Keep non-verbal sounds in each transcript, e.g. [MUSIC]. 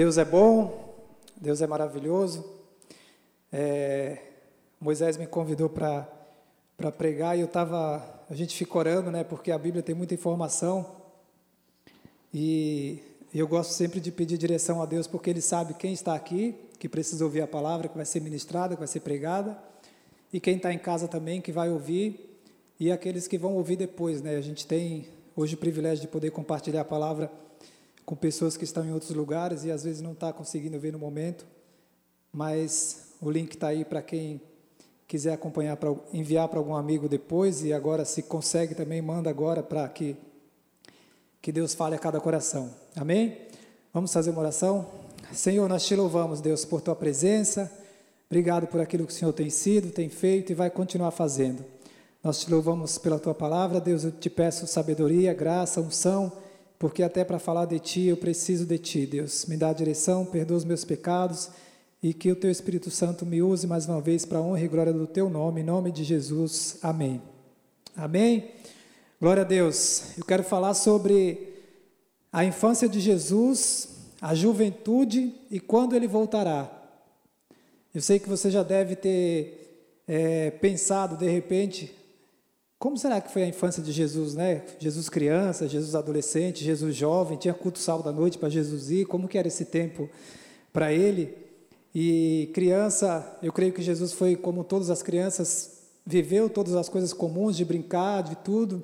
Deus é bom, Deus é maravilhoso. É, Moisés me convidou para pregar e eu estava. A gente fica orando, né? Porque a Bíblia tem muita informação. E eu gosto sempre de pedir direção a Deus, porque Ele sabe quem está aqui, que precisa ouvir a palavra que vai ser ministrada, que vai ser pregada, e quem está em casa também, que vai ouvir, e aqueles que vão ouvir depois, né? A gente tem hoje o privilégio de poder compartilhar a palavra com pessoas que estão em outros lugares e às vezes não está conseguindo ver no momento, mas o link está aí para quem quiser acompanhar, para enviar para algum amigo depois e agora se consegue também manda agora para que que Deus fale a cada coração. Amém? Vamos fazer uma oração. Senhor, nós te louvamos, Deus, por tua presença. Obrigado por aquilo que o Senhor tem sido, tem feito e vai continuar fazendo. Nós te louvamos pela tua palavra, Deus. Eu te peço sabedoria, graça, unção porque até para falar de Ti eu preciso de Ti, Deus. Me dá a direção, perdoa os meus pecados e que o Teu Espírito Santo me use mais uma vez para a honra e glória do Teu nome, em nome de Jesus. Amém. Amém. Glória a Deus. Eu quero falar sobre a infância de Jesus, a juventude e quando ele voltará. Eu sei que você já deve ter é, pensado de repente como será que foi a infância de Jesus, né? Jesus criança, Jesus adolescente, Jesus jovem, tinha culto sábado à noite para Jesus ir, como que era esse tempo para ele? E criança, eu creio que Jesus foi como todas as crianças, viveu todas as coisas comuns de brincar, de tudo,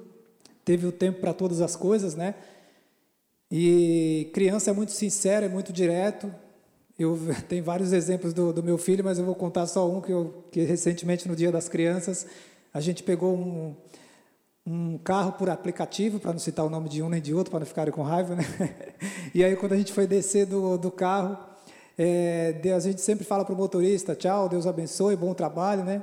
teve o tempo para todas as coisas, né? E criança é muito sincero, é muito direto. Eu [LAUGHS] tenho vários exemplos do, do meu filho, mas eu vou contar só um que, eu, que recentemente no Dia das Crianças a gente pegou um, um carro por aplicativo, para não citar o nome de um nem de outro, para não ficarem com raiva, né? [LAUGHS] E aí, quando a gente foi descer do, do carro, é, a gente sempre fala para o motorista, tchau, Deus abençoe, bom trabalho, né?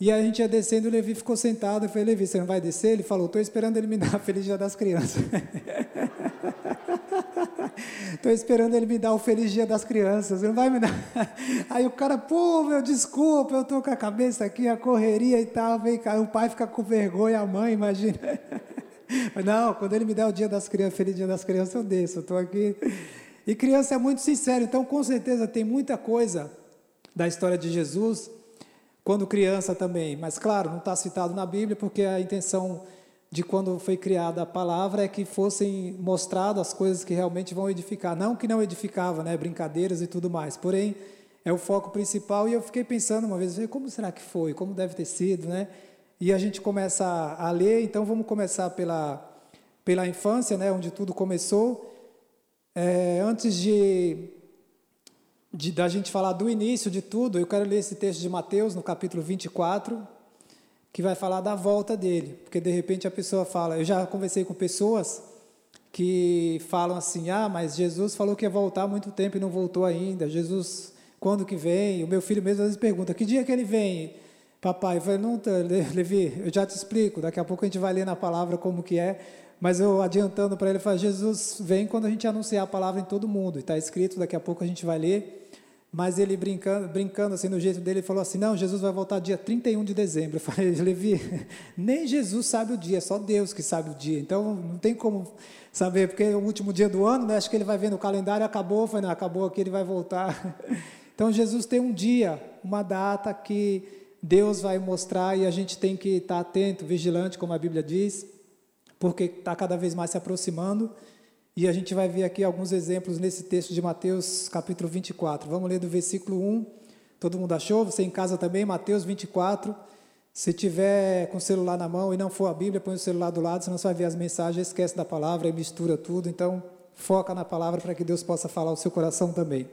E a gente ia descendo, o Levi ficou sentado, eu falei, Levi, você não vai descer? Ele falou, estou esperando ele me dar a Feliz Dia das Crianças. [LAUGHS] [LAUGHS] Estou esperando ele me dar o feliz dia das crianças. Não vai me dar. [LAUGHS] Aí o cara, pô, meu, desculpa, eu estou com a cabeça aqui, a correria e tal. Vem cá, o pai fica com vergonha, a mãe, imagina. Mas [LAUGHS] não, quando ele me der o dia das crianças, feliz dia das crianças, eu desço. Eu estou aqui. E criança é muito sincero, então com certeza tem muita coisa da história de Jesus quando criança também. Mas claro, não está citado na Bíblia porque a intenção de quando foi criada a palavra é que fossem mostradas as coisas que realmente vão edificar, não que não edificava, né, brincadeiras e tudo mais. Porém, é o foco principal e eu fiquei pensando uma vez, como será que foi? Como deve ter sido, né? E a gente começa a ler, então vamos começar pela pela infância, né, onde tudo começou. É, antes de, de da gente falar do início de tudo, eu quero ler esse texto de Mateus no capítulo 24, que vai falar da volta dele, porque de repente a pessoa fala, eu já conversei com pessoas que falam assim: "Ah, mas Jesus falou que ia voltar há muito tempo e não voltou ainda. Jesus, quando que vem?" O meu filho mesmo às vezes pergunta: "Que dia que ele vem?" Papai, eu falei: "Não, [LAUGHS] Levi, eu já te explico. Daqui a pouco a gente vai ler na palavra como que é." Mas eu adiantando para ele, falo, Jesus vem quando a gente anunciar a palavra em todo mundo. Está escrito, daqui a pouco a gente vai ler. Mas ele brincando, brincando assim no jeito dele, ele falou assim: Não, Jesus vai voltar dia 31 de dezembro. Eu falei, Levi, [LAUGHS] nem Jesus sabe o dia, é só Deus que sabe o dia. Então não tem como saber, porque é o último dia do ano, né? Acho que ele vai ver no calendário, acabou, foi, não, acabou aqui, ele vai voltar. [LAUGHS] Então Jesus tem um dia, uma data que Deus vai mostrar e a gente tem que estar atento, vigilante, como a Bíblia diz, porque está cada vez mais se aproximando. E a gente vai ver aqui alguns exemplos nesse texto de Mateus, capítulo 24. Vamos ler do versículo 1. Todo mundo achou? Você em casa também? Mateus 24. Se tiver com o celular na mão e não for a Bíblia, põe o celular do lado, senão você vai ver as mensagens, esquece da palavra e mistura tudo. Então, foca na palavra para que Deus possa falar ao seu coração também.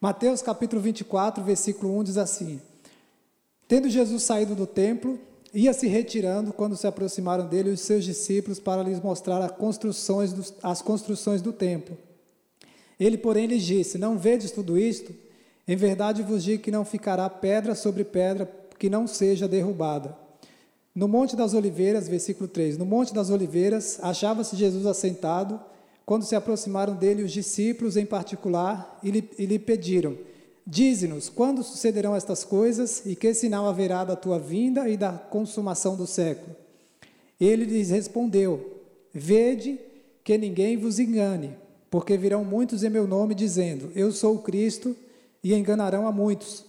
Mateus capítulo 24, versículo 1 diz assim: Tendo Jesus saído do templo, ia se retirando quando se aproximaram dele os seus discípulos para lhes mostrar as construções do, as construções do templo. Ele, porém, lhes disse: Não vedes tudo isto? Em verdade vos digo que não ficará pedra sobre pedra que não seja derrubada. No Monte das Oliveiras, versículo 3: No Monte das Oliveiras achava-se Jesus assentado, quando se aproximaram dele os discípulos em particular e lhe, e lhe pediram: Dize-nos quando sucederão estas coisas e que sinal haverá da tua vinda e da consumação do século. Ele lhes respondeu: Vede que ninguém vos engane, porque virão muitos em meu nome dizendo: Eu sou o Cristo, e enganarão a muitos.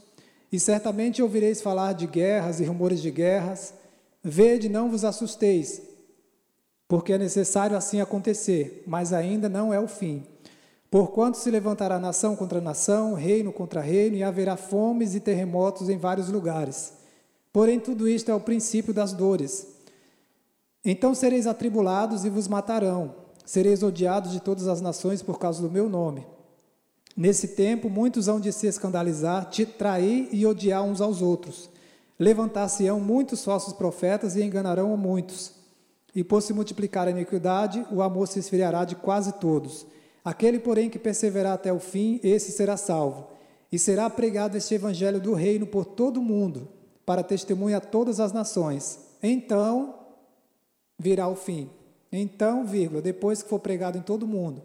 E certamente ouvireis falar de guerras e rumores de guerras. Vede, não vos assusteis, porque é necessário assim acontecer, mas ainda não é o fim. Porquanto se levantará nação contra nação, reino contra reino, e haverá fomes e terremotos em vários lugares. Porém, tudo isto é o princípio das dores. Então sereis atribulados e vos matarão, sereis odiados de todas as nações por causa do meu nome. Nesse tempo, muitos hão de se escandalizar, te trair e odiar uns aos outros. Levantar-se-ão muitos falsos profetas e enganarão a muitos. E por se multiplicar a iniquidade, o amor se esfriará de quase todos. Aquele, porém, que perseverar até o fim, esse será salvo. E será pregado este evangelho do reino por todo o mundo, para testemunha a todas as nações. Então virá o fim. Então, vírgula, depois que for pregado em todo o mundo.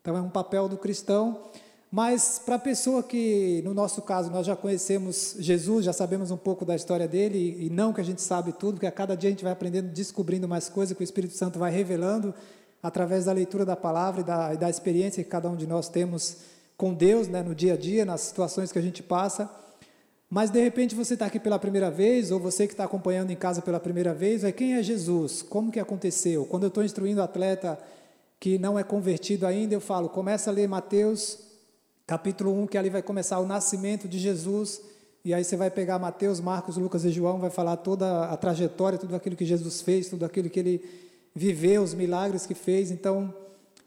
Então é um papel do cristão mas para a pessoa que, no nosso caso, nós já conhecemos Jesus, já sabemos um pouco da história dele, e não que a gente sabe tudo, porque a cada dia a gente vai aprendendo, descobrindo mais coisas que o Espírito Santo vai revelando através da leitura da palavra e da, e da experiência que cada um de nós temos com Deus, né, no dia a dia, nas situações que a gente passa. Mas de repente você está aqui pela primeira vez, ou você que está acompanhando em casa pela primeira vez, é quem é Jesus? Como que aconteceu? Quando eu estou instruindo atleta que não é convertido ainda, eu falo, começa a ler Mateus capítulo 1, que ali vai começar o nascimento de Jesus, e aí você vai pegar Mateus, Marcos, Lucas e João, vai falar toda a trajetória, tudo aquilo que Jesus fez, tudo aquilo que ele viveu, os milagres que fez. Então,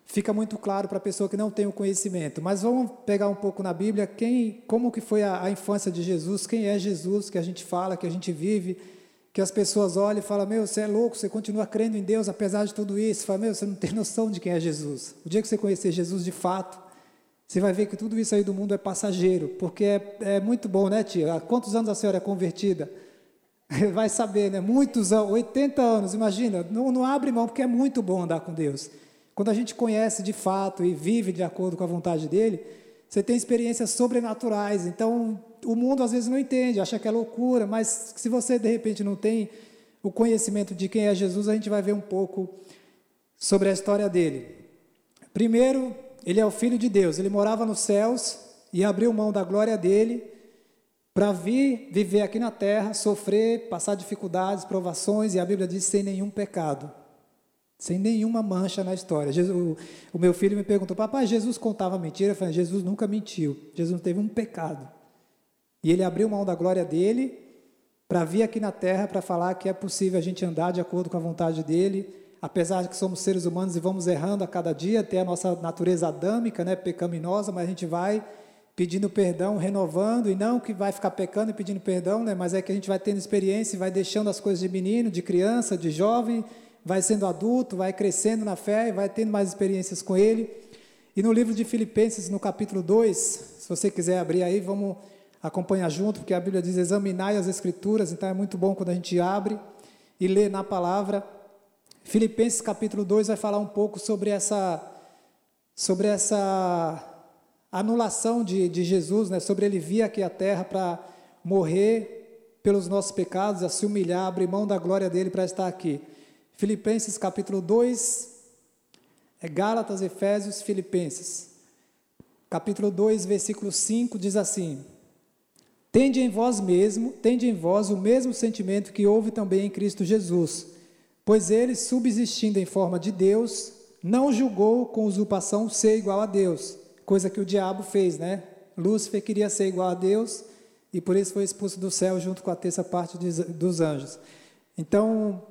fica muito claro para a pessoa que não tem o conhecimento. Mas vamos pegar um pouco na Bíblia, quem, como que foi a, a infância de Jesus, quem é Jesus que a gente fala, que a gente vive, que as pessoas olham e falam, meu, você é louco, você continua crendo em Deus apesar de tudo isso. Fala, meu, você não tem noção de quem é Jesus. O dia que você conhecer Jesus de fato, você vai ver que tudo isso aí do mundo é passageiro, porque é, é muito bom, né, tia? Há quantos anos a senhora é convertida? [LAUGHS] Vai saber, né? Muitos anos, 80 anos, imagina. Não, não abre mão, porque é muito bom andar com Deus. Quando a gente conhece de fato e vive de acordo com a vontade dele, você tem experiências sobrenaturais. Então, o mundo às vezes não entende, acha que é loucura, mas se você de repente não tem o conhecimento de quem é Jesus, a gente vai ver um pouco sobre a história dele. Primeiro, ele é o Filho de Deus, ele morava nos céus e abriu mão da glória dele para vir viver aqui na terra, sofrer, passar dificuldades, provações, e a Bíblia diz sem nenhum pecado, sem nenhuma mancha na história. Jesus, o, o, meu filho me perguntou, papai, Jesus contava mentira? Eu falei, Jesus nunca mentiu, Jesus não teve um pecado. E ele abriu mão da glória dele para vir aqui na terra para falar que é possível a gente andar de acordo com a vontade dele, apesar de que somos seres humanos e vamos errando a cada dia, até a nossa natureza adâmica, né, pecaminosa, mas a gente vai pedindo perdão, renovando, e não que vai ficar pecando e pedindo perdão, né, mas é que a gente vai tendo experiência e vai deixando as coisas de menino, de criança, de jovem, vai sendo adulto, vai crescendo na fé e vai tendo mais experiências com Ele. E no livro de Filipenses, no capítulo 2, se você quiser abrir aí, vamos acompanhar junto, porque a Bíblia diz: examinai as Escrituras, então é muito bom quando a gente abre e lê na palavra. Filipenses capítulo 2 vai falar um pouco sobre essa, sobre essa anulação de, de Jesus, né? sobre ele vir aqui à terra para morrer pelos nossos pecados, a se humilhar, abrir mão da glória dele para estar aqui. Filipenses capítulo 2, é Gálatas, Efésios, Filipenses. Capítulo 2, versículo 5 diz assim: Tende em vós mesmo, tende em vós o mesmo sentimento que houve também em Cristo Jesus Pois ele, subsistindo em forma de Deus, não julgou com usurpação ser igual a Deus, coisa que o diabo fez, né? Lúcifer queria ser igual a Deus e por isso foi expulso do céu junto com a terça parte dos anjos. Então,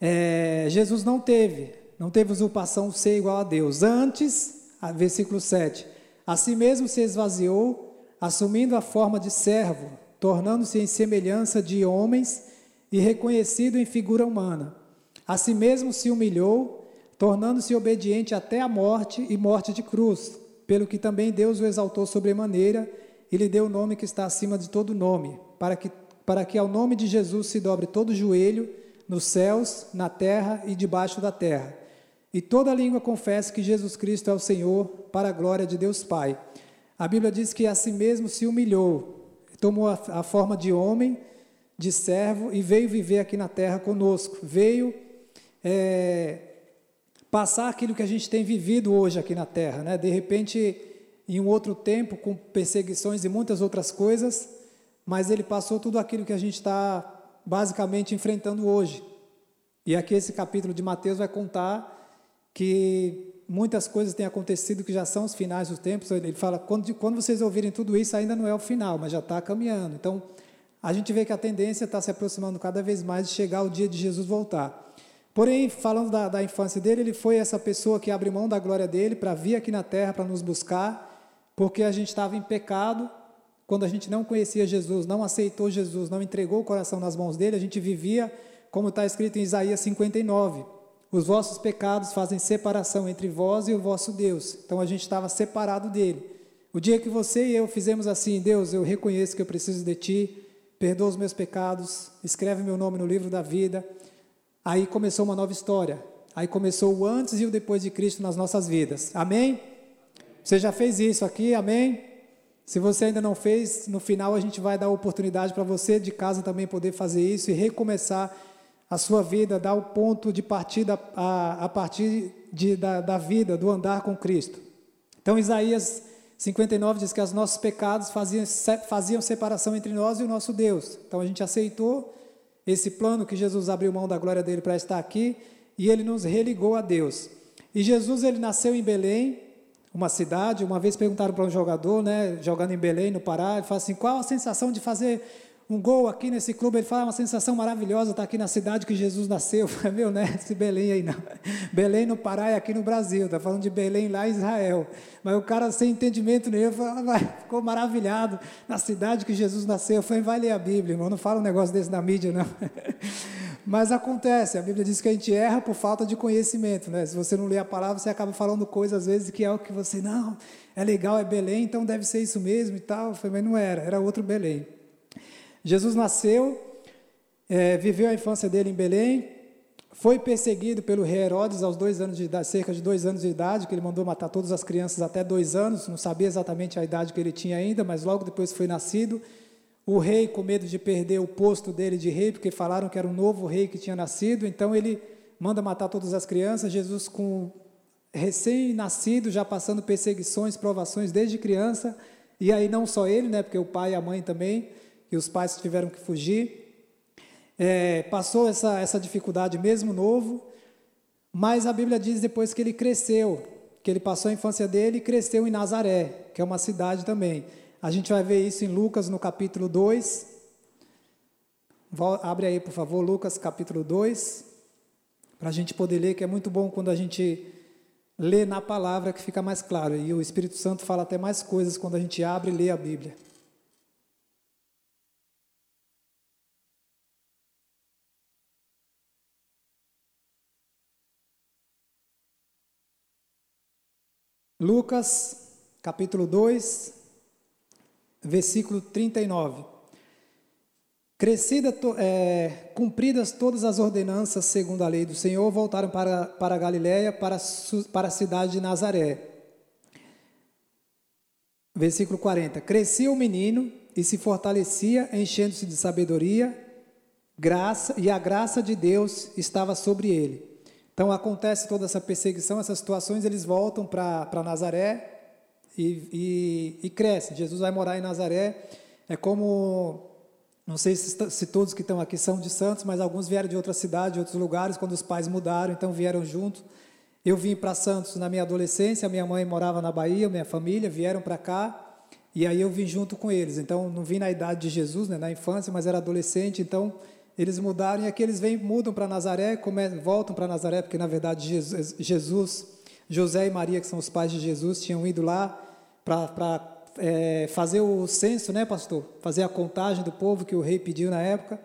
é, Jesus não teve, não teve usurpação ser igual a Deus. Antes, versículo 7, a si mesmo se esvaziou, assumindo a forma de servo, tornando-se em semelhança de homens e reconhecido em figura humana. A si mesmo se humilhou, tornando-se obediente até a morte e morte de cruz, pelo que também Deus o exaltou sobremaneira e lhe deu o nome que está acima de todo nome, para que, para que ao nome de Jesus se dobre todo joelho, nos céus, na terra e debaixo da terra. E toda língua confesse que Jesus Cristo é o Senhor, para a glória de Deus Pai. A Bíblia diz que a si mesmo se humilhou, tomou a, a forma de homem, de servo e veio viver aqui na terra conosco. Veio é, passar aquilo que a gente tem vivido hoje aqui na Terra, né? De repente, em um outro tempo, com perseguições e muitas outras coisas, mas ele passou tudo aquilo que a gente está basicamente enfrentando hoje. E aqui esse capítulo de Mateus vai contar que muitas coisas têm acontecido que já são os finais dos tempos. Ele fala, quando, quando vocês ouvirem tudo isso, ainda não é o final, mas já está caminhando. Então, a gente vê que a tendência está se aproximando cada vez mais de chegar o dia de Jesus voltar. Porém, falando da, da infância dele, ele foi essa pessoa que abre mão da glória dele para vir aqui na terra para nos buscar, porque a gente estava em pecado. Quando a gente não conhecia Jesus, não aceitou Jesus, não entregou o coração nas mãos dele, a gente vivia, como está escrito em Isaías 59, os vossos pecados fazem separação entre vós e o vosso Deus. Então a gente estava separado dele. O dia que você e eu fizemos assim, Deus, eu reconheço que eu preciso de ti, perdoa os meus pecados, escreve meu nome no livro da vida. Aí começou uma nova história. Aí começou o antes e o depois de Cristo nas nossas vidas. Amém? Você já fez isso aqui? Amém? Se você ainda não fez, no final a gente vai dar a oportunidade para você de casa também poder fazer isso e recomeçar a sua vida, dar o ponto de partida a, a partir de, da, da vida, do andar com Cristo. Então, Isaías 59 diz que os nossos pecados faziam, faziam separação entre nós e o nosso Deus. Então a gente aceitou esse plano que Jesus abriu mão da glória dele para estar aqui e ele nos religou a Deus. E Jesus ele nasceu em Belém, uma cidade. Uma vez perguntaram para um jogador, né, jogando em Belém, no Pará, ele falou assim: qual a sensação de fazer um gol aqui nesse clube, ele fala, uma sensação maravilhosa estar aqui na cidade que Jesus nasceu. [LAUGHS] Meu, né, esse Belém aí não. Belém no Pará e aqui no Brasil, está falando de Belém lá em Israel. Mas o cara sem entendimento nenhum, ficou maravilhado na cidade que Jesus nasceu. Eu falei, vai ler a Bíblia, irmão, não fala um negócio desse na mídia, não. [LAUGHS] Mas acontece, a Bíblia diz que a gente erra por falta de conhecimento, né? Se você não lê a palavra, você acaba falando coisas às vezes que é o que você, não, é legal, é Belém, então deve ser isso mesmo e tal. Mas não era, era outro Belém. Jesus nasceu, é, viveu a infância dele em Belém, foi perseguido pelo rei Herodes aos dois anos de idade, cerca de dois anos de idade, que ele mandou matar todas as crianças até dois anos, não sabia exatamente a idade que ele tinha ainda, mas logo depois foi nascido. O rei, com medo de perder o posto dele de rei, porque falaram que era um novo rei que tinha nascido, então ele manda matar todas as crianças. Jesus, com recém-nascido, já passando perseguições, provações desde criança, e aí não só ele, né, porque o pai e a mãe também e os pais tiveram que fugir. É, passou essa, essa dificuldade mesmo novo, mas a Bíblia diz depois que ele cresceu, que ele passou a infância dele e cresceu em Nazaré, que é uma cidade também. A gente vai ver isso em Lucas no capítulo 2. Abre aí, por favor, Lucas capítulo 2, para a gente poder ler, que é muito bom quando a gente lê na palavra que fica mais claro. E o Espírito Santo fala até mais coisas quando a gente abre e lê a Bíblia. Lucas, capítulo 2, versículo 39. Crescida, é, cumpridas todas as ordenanças segundo a lei do Senhor, voltaram para, para Galiléia, para, para a cidade de Nazaré. Versículo 40. Crescia o menino e se fortalecia, enchendo-se de sabedoria, graça, e a graça de Deus estava sobre ele. Então acontece toda essa perseguição, essas situações, eles voltam para Nazaré e, e, e crescem. Jesus vai morar em Nazaré. É como, não sei se, se todos que estão aqui são de Santos, mas alguns vieram de outra cidade, de outros lugares, quando os pais mudaram, então vieram junto. Eu vim para Santos na minha adolescência, minha mãe morava na Bahia, minha família vieram para cá, e aí eu vim junto com eles. Então não vim na idade de Jesus, né, na infância, mas era adolescente, então eles mudaram e aqui eles vêm, mudam para Nazaré, voltam para Nazaré, porque na verdade Jesus, Jesus, José e Maria, que são os pais de Jesus, tinham ido lá para é, fazer o censo, né, pastor? Fazer a contagem do povo que o rei pediu na época.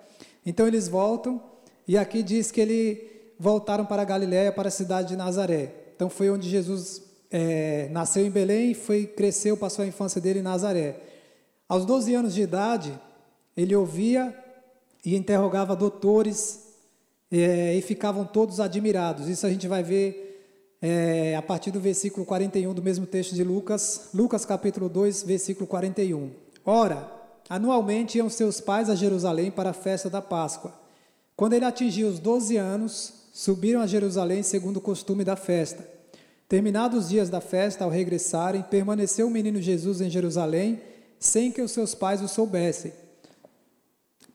Então eles voltam e aqui diz que eles voltaram para Galiléia, para a cidade de Nazaré. Então foi onde Jesus é, nasceu em Belém, foi cresceu, passou a infância dele em Nazaré. Aos 12 anos de idade, ele ouvia e interrogava doutores é, e ficavam todos admirados. Isso a gente vai ver é, a partir do versículo 41 do mesmo texto de Lucas, Lucas capítulo 2, versículo 41. Ora, anualmente iam seus pais a Jerusalém para a festa da Páscoa. Quando ele atingiu os 12 anos, subiram a Jerusalém segundo o costume da festa. Terminados os dias da festa, ao regressarem, permaneceu o menino Jesus em Jerusalém, sem que os seus pais o soubessem.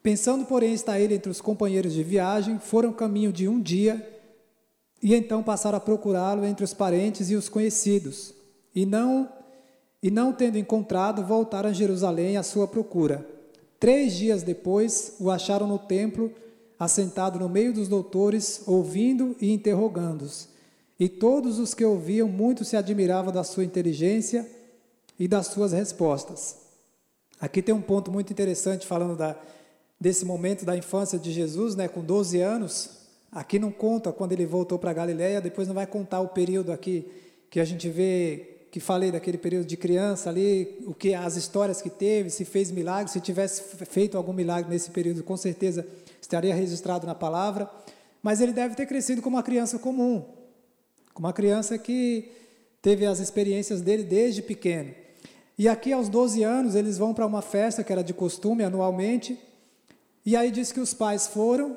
Pensando, porém, estar ele entre os companheiros de viagem, foram caminho de um dia e então passaram a procurá-lo entre os parentes e os conhecidos. E não e não tendo encontrado, voltaram a Jerusalém à sua procura. Três dias depois, o acharam no templo, assentado no meio dos doutores, ouvindo e interrogando-os. E todos os que ouviam muito se admiravam da sua inteligência e das suas respostas. Aqui tem um ponto muito interessante falando da, desse momento da infância de Jesus, né, com 12 anos. Aqui não conta quando ele voltou para Galiléia, depois não vai contar o período aqui que a gente vê que falei daquele período de criança ali, o que as histórias que teve, se fez milagre, se tivesse feito algum milagre nesse período, com certeza estaria registrado na palavra. Mas ele deve ter crescido como uma criança comum, uma criança que teve as experiências dele desde pequeno. E aqui, aos 12 anos, eles vão para uma festa que era de costume anualmente. E aí diz que os pais foram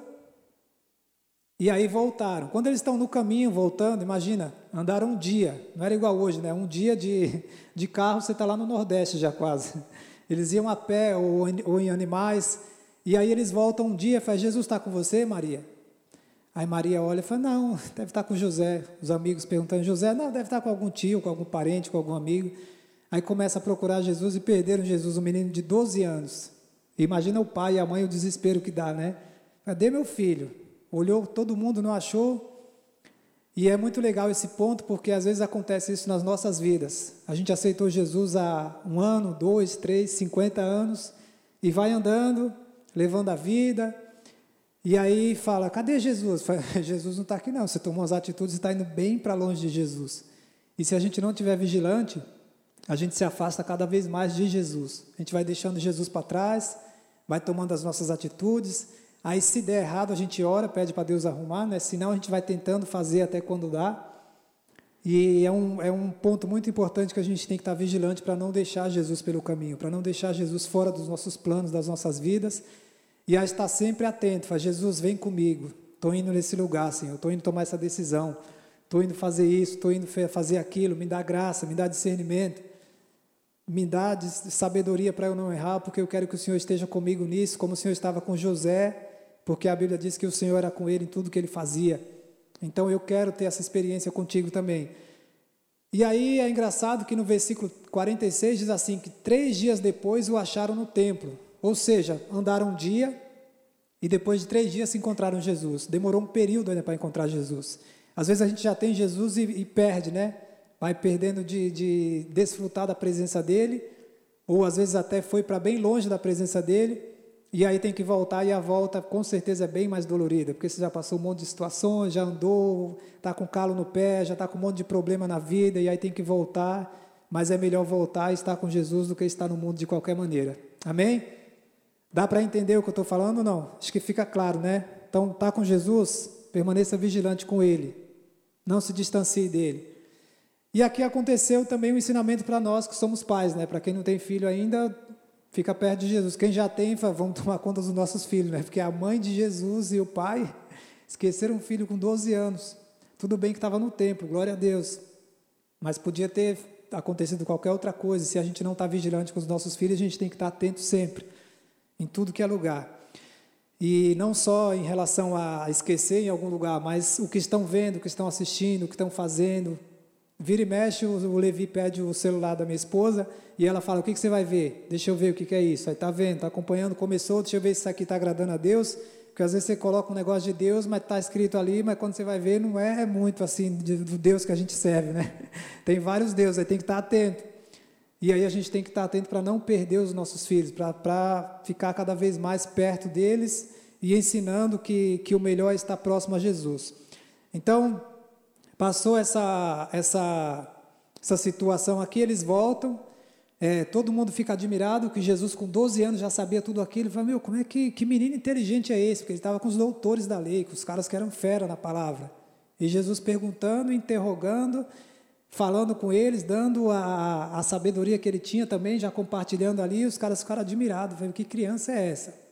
e aí voltaram. Quando eles estão no caminho, voltando, imagina, andaram um dia. Não era igual hoje, né? Um dia de, de carro, você está lá no Nordeste já quase. Eles iam a pé ou, ou em animais. E aí eles voltam um dia e falam, Jesus está com você, Maria? Aí Maria olha e fala: Não, deve estar com José. Os amigos perguntando: José, não, deve estar com algum tio, com algum parente, com algum amigo. Aí começa a procurar Jesus e perderam Jesus, um menino de 12 anos. Imagina o pai e a mãe o desespero que dá, né? Cadê meu filho? Olhou todo mundo, não achou. E é muito legal esse ponto, porque às vezes acontece isso nas nossas vidas. A gente aceitou Jesus há um ano, dois, três, cinquenta anos, e vai andando, levando a vida, e aí fala: cadê Jesus? [LAUGHS] Fala, Jesus não está aqui, não. Você tomou as atitudes e está indo bem para longe de Jesus. E se a gente não estiver vigilante, a gente se afasta cada vez mais de Jesus. A gente vai deixando Jesus para trás, vai tomando as nossas atitudes. Aí, se der errado, a gente ora, pede para Deus arrumar, né? senão a gente vai tentando fazer até quando dá. E é um, é um ponto muito importante que a gente tem que estar vigilante para não deixar Jesus pelo caminho, para não deixar Jesus fora dos nossos planos, das nossas vidas e a estar sempre atento, fala, Jesus, vem comigo, estou indo nesse lugar, Senhor, estou indo tomar essa decisão, estou indo fazer isso, estou indo fazer aquilo, me dá graça, me dá discernimento, me dá sabedoria para eu não errar, porque eu quero que o Senhor esteja comigo nisso, como o Senhor estava com José, porque a Bíblia diz que o Senhor era com ele em tudo que ele fazia. Então eu quero ter essa experiência contigo também. E aí é engraçado que no versículo 46 diz assim: que três dias depois o acharam no templo. Ou seja, andaram um dia e depois de três dias se encontraram Jesus. Demorou um período ainda para encontrar Jesus. Às vezes a gente já tem Jesus e, e perde, né? Vai perdendo de, de desfrutar da presença dele, ou às vezes até foi para bem longe da presença dele, e aí tem que voltar, e a volta com certeza é bem mais dolorida, porque você já passou um monte de situações, já andou, está com calo no pé, já está com um monte de problema na vida, e aí tem que voltar, mas é melhor voltar e estar com Jesus do que estar no mundo de qualquer maneira. Amém? Dá para entender o que eu estou falando ou não? Acho que fica claro, né? Então, está com Jesus, permaneça vigilante com Ele. Não se distancie dele. E aqui aconteceu também um ensinamento para nós que somos pais, né? Para quem não tem filho ainda, fica perto de Jesus. Quem já tem, vamos tomar conta dos nossos filhos, né? Porque a mãe de Jesus e o pai [LAUGHS] esqueceram um filho com 12 anos. Tudo bem que estava no templo, glória a Deus. Mas podia ter acontecido qualquer outra coisa. Se a gente não está vigilante com os nossos filhos, a gente tem que estar tá atento sempre em tudo que é lugar. E não só em relação a esquecer em algum lugar, mas o que estão vendo, o que estão assistindo, o que estão fazendo. Vira e mexe, o Levi pede o celular da minha esposa e ela fala: O que, que você vai ver? Deixa eu ver o que, que é isso. Aí está vendo, está acompanhando, começou, deixa eu ver se isso aqui está agradando a Deus. Porque às vezes você coloca um negócio de Deus, mas está escrito ali, mas quando você vai ver, não é muito assim do Deus que a gente serve, né? [LAUGHS] Tem vários deuses, aí tem que estar atento. E aí a gente tem que estar atento para não perder os nossos filhos, para ficar cada vez mais perto deles e ensinando que, que o melhor é estar próximo a Jesus. Então, passou essa, essa, essa situação aqui, eles voltam, é, todo mundo fica admirado que Jesus, com 12 anos, já sabia tudo aquilo. Fala, meu, como é que, que menino inteligente é esse? Porque ele estava com os doutores da lei, com os caras que eram fera na palavra. E Jesus perguntando, interrogando, falando com eles, dando a, a sabedoria que ele tinha também, já compartilhando ali, os caras ficaram admirados, que criança é essa?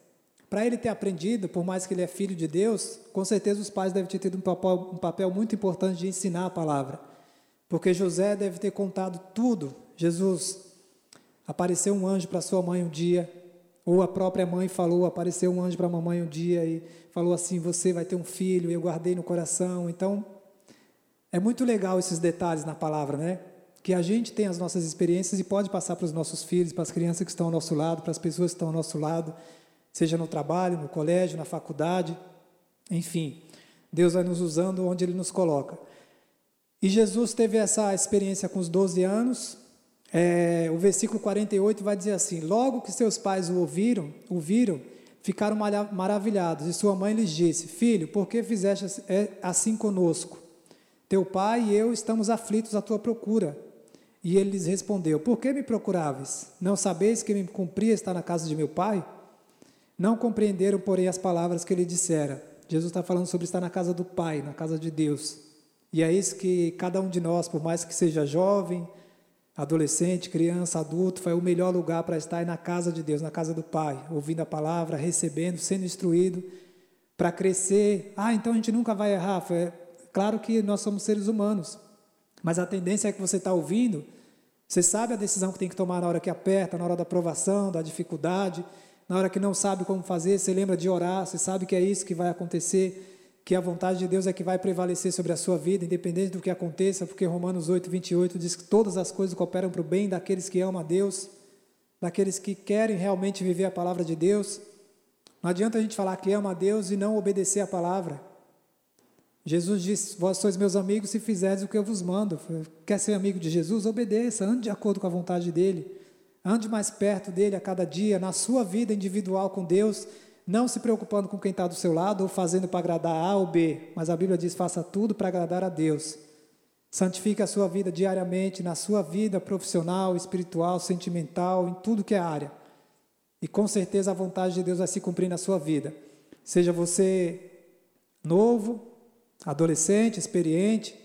Para ele ter aprendido, por mais que ele é filho de Deus, com certeza os pais devem ter tido um papel, um papel muito importante de ensinar a palavra. Porque José deve ter contado tudo. Jesus apareceu um anjo para sua mãe um dia, ou a própria mãe falou, apareceu um anjo para a mamãe um dia e falou assim: Você vai ter um filho, e eu guardei no coração. Então, é muito legal esses detalhes na palavra, né? Que a gente tem as nossas experiências e pode passar para os nossos filhos, para as crianças que estão ao nosso lado, para as pessoas que estão ao nosso lado seja no trabalho, no colégio, na faculdade, enfim. Deus vai nos usando onde Ele nos coloca. E Jesus teve essa experiência com os 12 anos. É, o versículo 48 vai dizer assim: Logo que seus pais o ouviram, o viram, ficaram maravilhados. E sua mãe lhes disse: Filho, por que fizeste assim conosco? Teu pai e eu estamos aflitos à tua procura. E ele lhes respondeu: Por que me procuráveis? Não sabeis que me cumpria estar na casa de meu pai? Não compreenderam, porém, as palavras que ele dissera. Jesus está falando sobre estar na casa do Pai, na casa de Deus. E é isso que cada um de nós, por mais que seja jovem, adolescente, criança, adulto, foi o melhor lugar para estar na casa de Deus, na casa do Pai, ouvindo a palavra, recebendo, sendo instruído, para crescer. Ah, então a gente nunca vai errar. Foi, claro que nós somos seres humanos, mas a tendência é que você está ouvindo, você sabe a decisão que tem que tomar na hora que aperta, na hora da aprovação, da dificuldade. Na hora que não sabe como fazer, você lembra de orar, você sabe que é isso que vai acontecer, que a vontade de Deus é que vai prevalecer sobre a sua vida, independente do que aconteça, porque Romanos 8, 28 diz que todas as coisas cooperam para o bem daqueles que amam a Deus, daqueles que querem realmente viver a palavra de Deus. Não adianta a gente falar que ama a Deus e não obedecer a palavra. Jesus disse: Vós sois meus amigos se fizerdes o que eu vos mando. Quer ser amigo de Jesus? Obedeça, ande de acordo com a vontade dele. Ande mais perto dele a cada dia, na sua vida individual com Deus, não se preocupando com quem está do seu lado ou fazendo para agradar A ou B, mas a Bíblia diz: faça tudo para agradar a Deus. Santifique a sua vida diariamente, na sua vida profissional, espiritual, sentimental, em tudo que é área. E com certeza a vontade de Deus vai se cumprir na sua vida. Seja você novo, adolescente, experiente,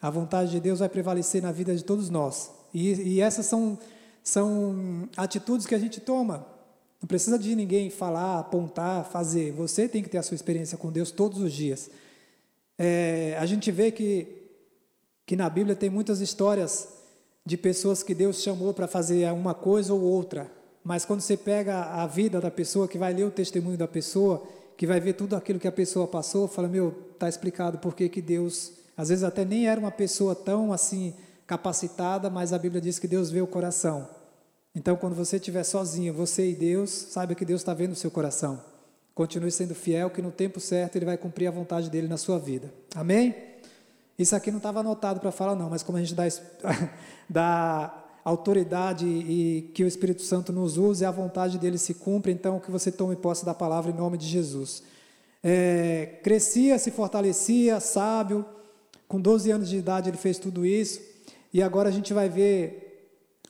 a vontade de Deus vai prevalecer na vida de todos nós. E, e essas são são atitudes que a gente toma. Não precisa de ninguém falar, apontar, fazer. Você tem que ter a sua experiência com Deus todos os dias. É, a gente vê que, que na Bíblia tem muitas histórias de pessoas que Deus chamou para fazer uma coisa ou outra. Mas quando você pega a vida da pessoa, que vai ler o testemunho da pessoa, que vai ver tudo aquilo que a pessoa passou, fala, meu, está explicado por que Deus, às vezes até nem era uma pessoa tão assim capacitada, mas a Bíblia diz que Deus vê o coração. Então, quando você estiver sozinho, você e Deus, saiba que Deus está vendo o seu coração. Continue sendo fiel, que no tempo certo Ele vai cumprir a vontade dele na sua vida. Amém? Isso aqui não estava anotado para falar, não, mas como a gente dá, [LAUGHS] dá autoridade e que o Espírito Santo nos use, a vontade dele se cumpre, então que você tome posse da palavra em nome de Jesus. É, crescia, se fortalecia, sábio, com 12 anos de idade ele fez tudo isso. E agora a gente vai ver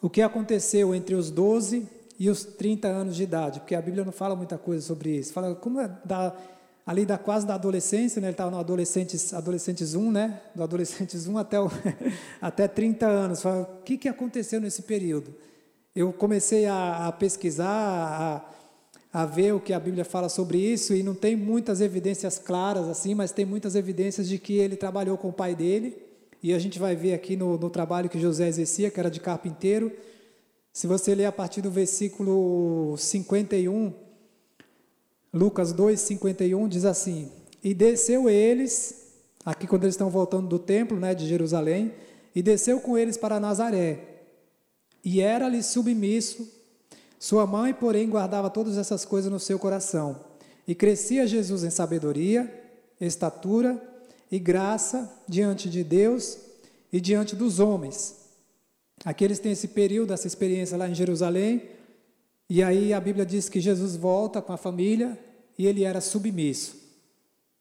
o que aconteceu entre os 12 e os 30 anos de idade, porque a Bíblia não fala muita coisa sobre isso. Fala como é da, ali da quase da adolescência, né? ele estava no adolescentes, adolescentes 1, né? Do adolescentes 1 até, o, [LAUGHS] até 30 anos. Fala, o que, que aconteceu nesse período? Eu comecei a, a pesquisar, a, a ver o que a Bíblia fala sobre isso, e não tem muitas evidências claras assim, mas tem muitas evidências de que ele trabalhou com o pai dele, e a gente vai ver aqui no, no trabalho que José exercia, que era de carpinteiro. Se você ler a partir do versículo 51, Lucas 2, 51, diz assim: E desceu eles, aqui quando eles estão voltando do templo né, de Jerusalém, e desceu com eles para Nazaré, e era-lhe submisso. Sua mãe, porém, guardava todas essas coisas no seu coração. E crescia Jesus em sabedoria, estatura e graça diante de Deus e diante dos homens. Aqui eles têm esse período, essa experiência lá em Jerusalém, e aí a Bíblia diz que Jesus volta com a família e ele era submisso.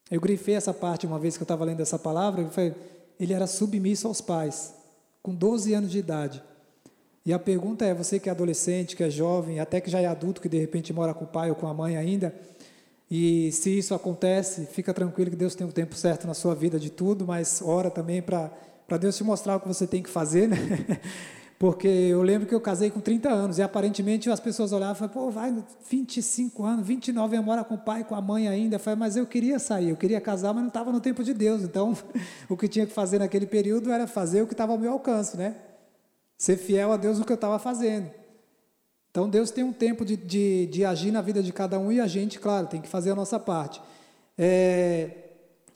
Eu grifei essa parte uma vez que eu estava lendo essa palavra, falei, ele era submisso aos pais, com 12 anos de idade. E a pergunta é: você que é adolescente, que é jovem, até que já é adulto, que de repente mora com o pai ou com a mãe ainda, e se isso acontece, fica tranquilo que Deus tem o tempo certo na sua vida de tudo, mas ora também para Deus te mostrar o que você tem que fazer, né? [LAUGHS] Porque eu lembro que eu casei com 30 anos e aparentemente as pessoas olhavam e falavam, pô, vai 25 anos, 29 anos, mora com o pai com a mãe ainda. Eu falei, mas eu queria sair, eu queria casar, mas não estava no tempo de Deus. Então, [LAUGHS] o que tinha que fazer naquele período era fazer o que estava ao meu alcance, né? Ser fiel a Deus no que eu estava fazendo. Então, Deus tem um tempo de, de, de, agir na vida de cada um e a gente, claro, tem que fazer a nossa parte. É,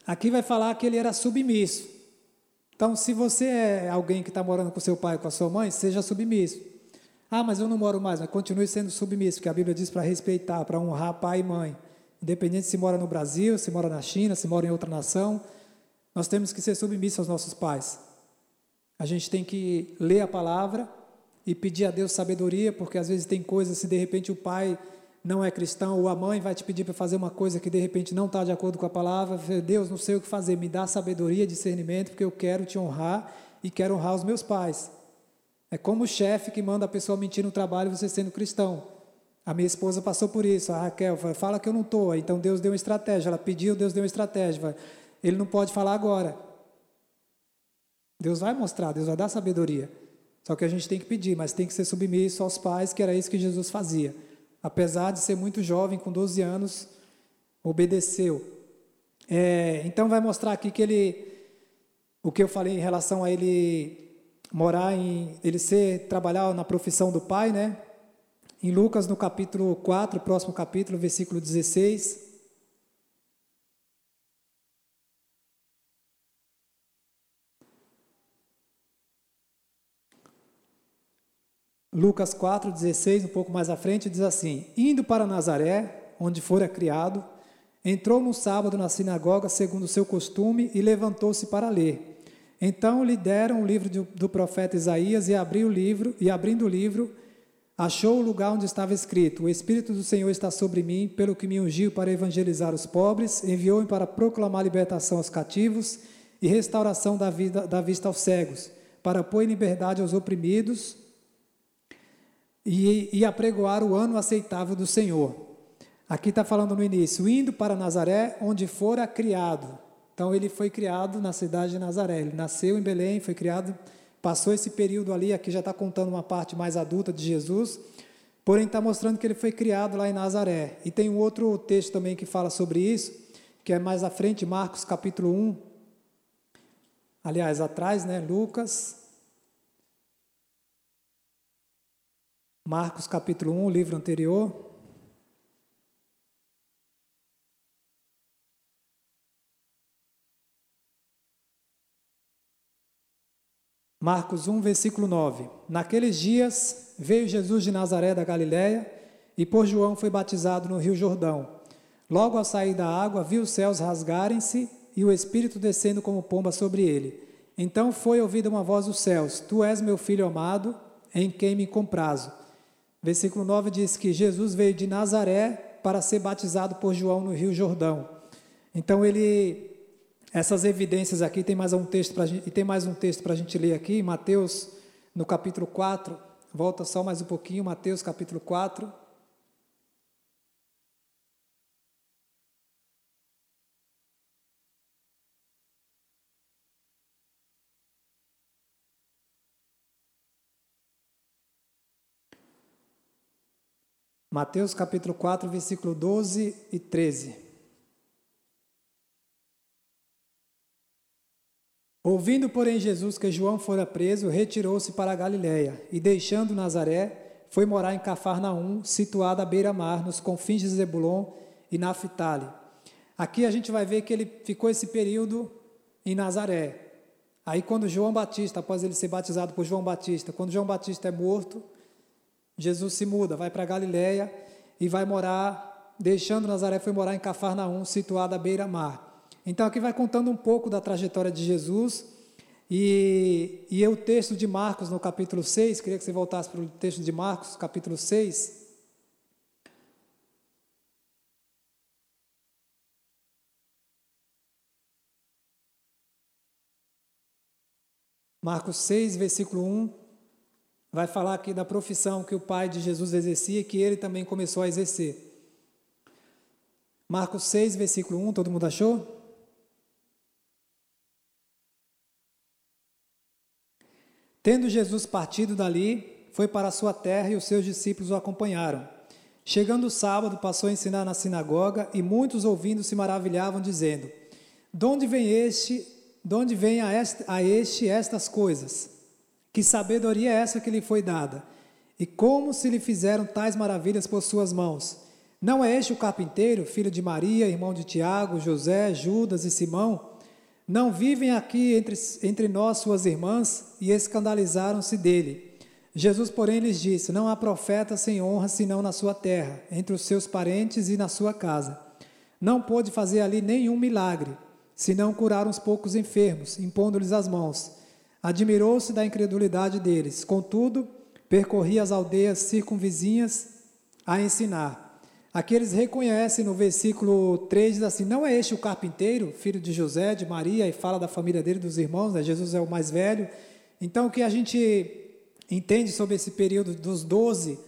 aqui vai falar que ele era submisso. Então, se você é alguém que está morando com seu pai ou com a sua mãe, seja submisso. Ah, mas eu não moro mais, mas continue sendo submisso, porque a Bíblia diz para respeitar, para honrar pai e mãe. Independente se mora no Brasil, se mora na China, se mora em outra nação, nós temos que ser submissos aos nossos pais. A gente tem que ler a palavra e pedir a Deus sabedoria, porque às vezes tem coisas, se de repente o pai não é cristão, ou a mãe vai te pedir para fazer uma coisa que de repente não está de acordo com a palavra, Deus, não sei o que fazer, me dá sabedoria, discernimento, porque eu quero te honrar e quero honrar os meus pais. É como o chefe que manda a pessoa mentir no trabalho, você sendo cristão. A minha esposa passou por isso, a Raquel fala que eu não estou, então Deus deu uma estratégia, ela pediu, Deus deu uma estratégia. Ele não pode falar agora. Deus vai mostrar, Deus vai dar sabedoria. Só que a gente tem que pedir, mas tem que ser submisso aos pais, que era isso que Jesus fazia apesar de ser muito jovem, com 12 anos, obedeceu. É, então vai mostrar aqui que ele, o que eu falei em relação a ele morar em, ele ser, trabalhar na profissão do pai, né? Em Lucas, no capítulo 4, próximo capítulo, versículo 16, Lucas 4,16, um pouco mais à frente, diz assim: Indo para Nazaré, onde fora criado, entrou no sábado na sinagoga, segundo seu costume, e levantou-se para ler. Então lhe deram o livro do profeta Isaías e abriu o livro, e abrindo o livro, achou o lugar onde estava escrito: O Espírito do Senhor está sobre mim, pelo que me ungiu para evangelizar os pobres, enviou-me para proclamar libertação aos cativos e restauração da, vida, da vista aos cegos, para pôr em liberdade aos oprimidos e, e apregoar o ano aceitável do Senhor. Aqui está falando no início, indo para Nazaré, onde fora criado. Então ele foi criado na cidade de Nazaré. Ele nasceu em Belém, foi criado, passou esse período ali. Aqui já está contando uma parte mais adulta de Jesus. Porém, está mostrando que ele foi criado lá em Nazaré. E tem um outro texto também que fala sobre isso, que é mais à frente, Marcos capítulo 1. Aliás, atrás, né? Lucas Marcos capítulo 1, livro anterior. Marcos 1, versículo 9. Naqueles dias veio Jesus de Nazaré da Galiléia e por João foi batizado no Rio Jordão. Logo ao sair da água, viu os céus rasgarem-se e o Espírito descendo como pomba sobre ele. Então foi ouvida uma voz dos céus: Tu és meu filho amado, em quem me comprazo. Versículo 9 diz que Jesus veio de Nazaré para ser batizado por João no Rio Jordão. Então ele essas evidências aqui tem mais um texto e tem mais um texto para a gente ler aqui, Mateus no capítulo 4. Volta só mais um pouquinho, Mateus capítulo 4. Mateus capítulo 4, versículo 12 e 13. Ouvindo, porém, Jesus que João fora preso, retirou-se para a Galiléia e, deixando Nazaré, foi morar em Cafarnaum, situada à beira-mar, nos confins de Zebulon e Naphtali. Aqui a gente vai ver que ele ficou esse período em Nazaré. Aí, quando João Batista, após ele ser batizado por João Batista, quando João Batista é morto, Jesus se muda, vai para Galiléia e vai morar, deixando Nazaré, foi morar em Cafarnaum, situada à beira-mar. Então aqui vai contando um pouco da trajetória de Jesus e, e o texto de Marcos no capítulo 6, queria que você voltasse para o texto de Marcos, capítulo 6. Marcos 6, versículo 1 vai falar aqui da profissão que o pai de Jesus exercia e que ele também começou a exercer. Marcos 6, versículo 1, todo mundo achou? Tendo Jesus partido dali, foi para a sua terra e os seus discípulos o acompanharam. Chegando o sábado, passou a ensinar na sinagoga e muitos ouvindo se maravilhavam, dizendo: De onde vem este, de onde vem a este, a este estas coisas? Que sabedoria é essa que lhe foi dada? E como se lhe fizeram tais maravilhas por suas mãos? Não é este o carpinteiro, filho de Maria, irmão de Tiago, José, Judas e Simão? Não vivem aqui entre, entre nós suas irmãs? E escandalizaram-se dele. Jesus, porém, lhes disse: Não há profeta sem honra senão na sua terra, entre os seus parentes e na sua casa. Não pôde fazer ali nenhum milagre, senão curar uns poucos enfermos, impondo-lhes as mãos. Admirou-se da incredulidade deles. Contudo, percorria as aldeias circunvizinhas a ensinar. Aqui eles reconhecem no versículo 3, diz assim: Não é este o carpinteiro, filho de José, de Maria, e fala da família dele, dos irmãos, né? Jesus é o mais velho. Então, o que a gente entende sobre esse período dos 12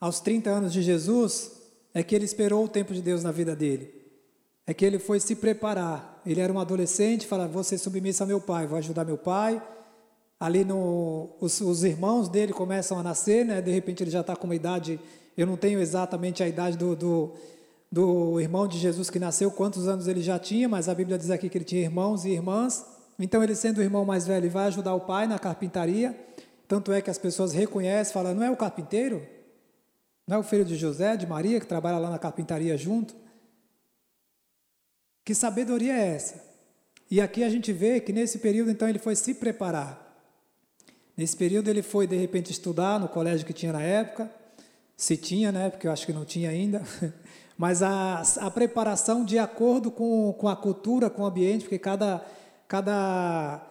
aos 30 anos de Jesus é que ele esperou o tempo de Deus na vida dele. É que ele foi se preparar. Ele era um adolescente, fala: Vou ser submisso a meu pai, vou ajudar meu pai. Ali no, os, os irmãos dele começam a nascer, né? De repente ele já está com uma idade eu não tenho exatamente a idade do, do, do, irmão de Jesus que nasceu, quantos anos ele já tinha, mas a Bíblia diz aqui que ele tinha irmãos e irmãs. Então, ele sendo o irmão mais velho, vai ajudar o pai na carpintaria. Tanto é que as pessoas reconhecem, falam: não é o carpinteiro? Não é o filho de José, de Maria, que trabalha lá na carpintaria junto? Que sabedoria é essa? E aqui a gente vê que nesse período, então, ele foi se preparar. Nesse período, ele foi, de repente, estudar no colégio que tinha na época se tinha, né? Porque eu acho que não tinha ainda. [LAUGHS] Mas a, a preparação de acordo com, com a cultura, com o ambiente, porque cada, cada,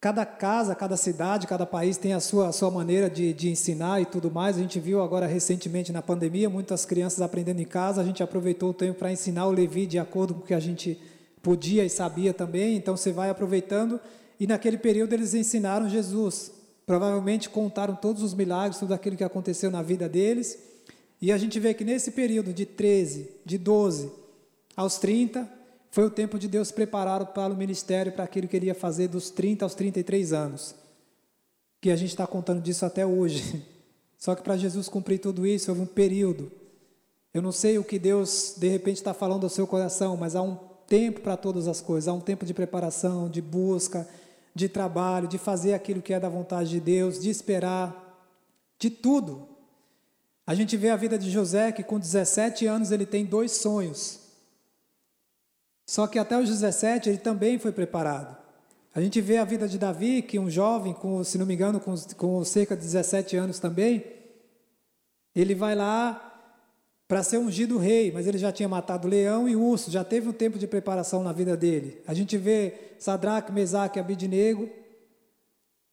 cada casa, cada cidade, cada país tem a sua, a sua maneira de, de ensinar e tudo mais. A gente viu agora recentemente na pandemia muitas crianças aprendendo em casa. A gente aproveitou o tempo para ensinar o Levi de acordo com o que a gente podia e sabia também. Então você vai aproveitando. E naquele período eles ensinaram Jesus. Provavelmente contaram todos os milagres, tudo aquilo que aconteceu na vida deles. E a gente vê que nesse período de 13, de 12 aos 30, foi o tempo de Deus preparar para o ministério, para aquilo que ele ia fazer dos 30 aos 33 anos. Que a gente está contando disso até hoje. [LAUGHS] Só que para Jesus cumprir tudo isso, houve um período. Eu não sei o que Deus, de repente, está falando ao seu coração, mas há um tempo para todas as coisas. Há um tempo de preparação, de busca, de trabalho, de fazer aquilo que é da vontade de Deus, de esperar, de tudo. A gente vê a vida de José, que com 17 anos ele tem dois sonhos. Só que até os 17 ele também foi preparado. A gente vê a vida de Davi, que um jovem, com, se não me engano, com, com cerca de 17 anos também, ele vai lá para ser ungido rei, mas ele já tinha matado leão e urso, já teve um tempo de preparação na vida dele. A gente vê Sadraque, Mesaque, Abidnego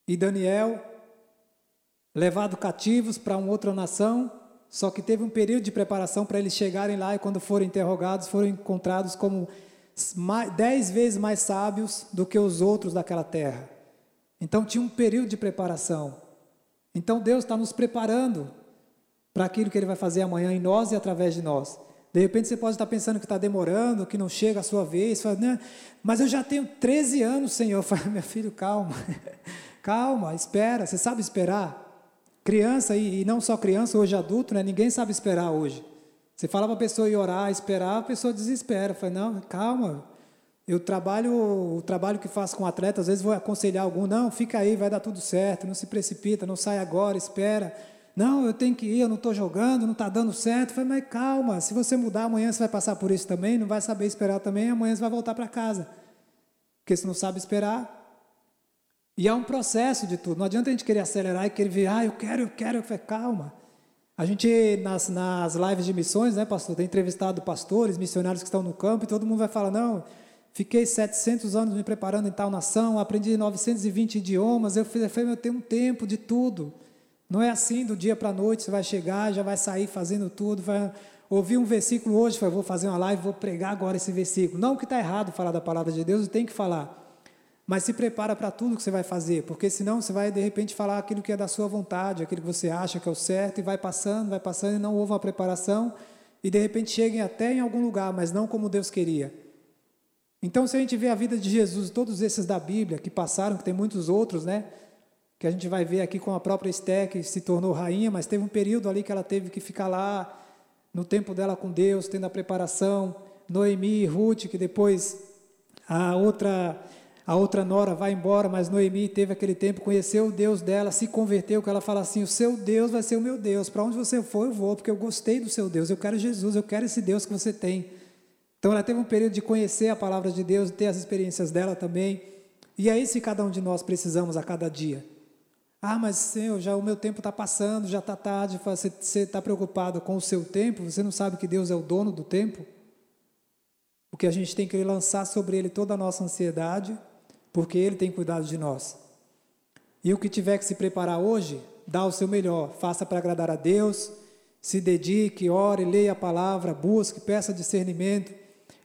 e Daniel levados cativos para uma outra nação, só que teve um período de preparação para eles chegarem lá e quando foram interrogados foram encontrados como dez vezes mais sábios do que os outros daquela terra. Então tinha um período de preparação. Então Deus está nos preparando para aquilo que Ele vai fazer amanhã em nós e através de nós. De repente você pode estar pensando que está demorando, que não chega a sua vez. Fala, né? Mas eu já tenho 13 anos, Senhor. Eu falo, [LAUGHS] meu filho, calma. [LAUGHS] calma, espera. Você sabe esperar? Criança, e, não só criança, hoje adulto, né? ninguém sabe esperar hoje. Você fala para a pessoa ir orar, esperar, a pessoa desespera. Fala, não, calma. Eu trabalho, o trabalho que faço com atleta, às vezes vou aconselhar algum, não, fica aí, vai dar tudo certo, não se precipita, não sai agora, espera. Não, eu tenho que ir, eu não estou jogando, não está dando certo. Eu falei, mas calma, se você mudar amanhã você vai passar por isso também, não vai saber esperar também, amanhã você vai voltar para casa. Porque você não sabe esperar. E há um processo de tudo. Não adianta a gente querer acelerar e querer ver, ah, eu quero, eu quero. Eu falei, calma. A gente, nas, nas lives de missões, né, pastor, tem entrevistado pastores, missionários que estão no campo, e todo mundo vai falar, não, fiquei 700 anos me preparando em tal nação, aprendi 920 idiomas, eu falei, eu tenho um tempo de tudo. Não é assim do dia para a noite, você vai chegar, já vai sair fazendo tudo, vai ouvir um versículo hoje, vou fazer uma live, vou pregar agora esse versículo. Não que está errado falar da palavra de Deus, tem que falar. Mas se prepara para tudo que você vai fazer, porque senão você vai de repente falar aquilo que é da sua vontade, aquilo que você acha que é o certo, e vai passando, vai passando, e não houve uma preparação, e de repente cheguem até em algum lugar, mas não como Deus queria. Então, se a gente vê a vida de Jesus, todos esses da Bíblia que passaram, que tem muitos outros, né? Que a gente vai ver aqui com a própria Esté, que se tornou rainha, mas teve um período ali que ela teve que ficar lá, no tempo dela com Deus, tendo a preparação. Noemi e Ruth, que depois a outra a outra nora vai embora, mas Noemi teve aquele tempo, conheceu o Deus dela, se converteu, que ela fala assim: "O seu Deus vai ser o meu Deus. Para onde você for, eu vou, porque eu gostei do seu Deus. Eu quero Jesus, eu quero esse Deus que você tem". Então ela teve um período de conhecer a palavra de Deus, ter as experiências dela também. E é isso que cada um de nós precisamos a cada dia. Ah, mas Senhor, já o meu tempo está passando, já está tarde. Você está preocupado com o seu tempo? Você não sabe que Deus é o dono do tempo? Porque a gente tem que lançar sobre Ele toda a nossa ansiedade porque Ele tem cuidado de nós. E o que tiver que se preparar hoje, dá o seu melhor, faça para agradar a Deus, se dedique, ore, leia a palavra, busque, peça discernimento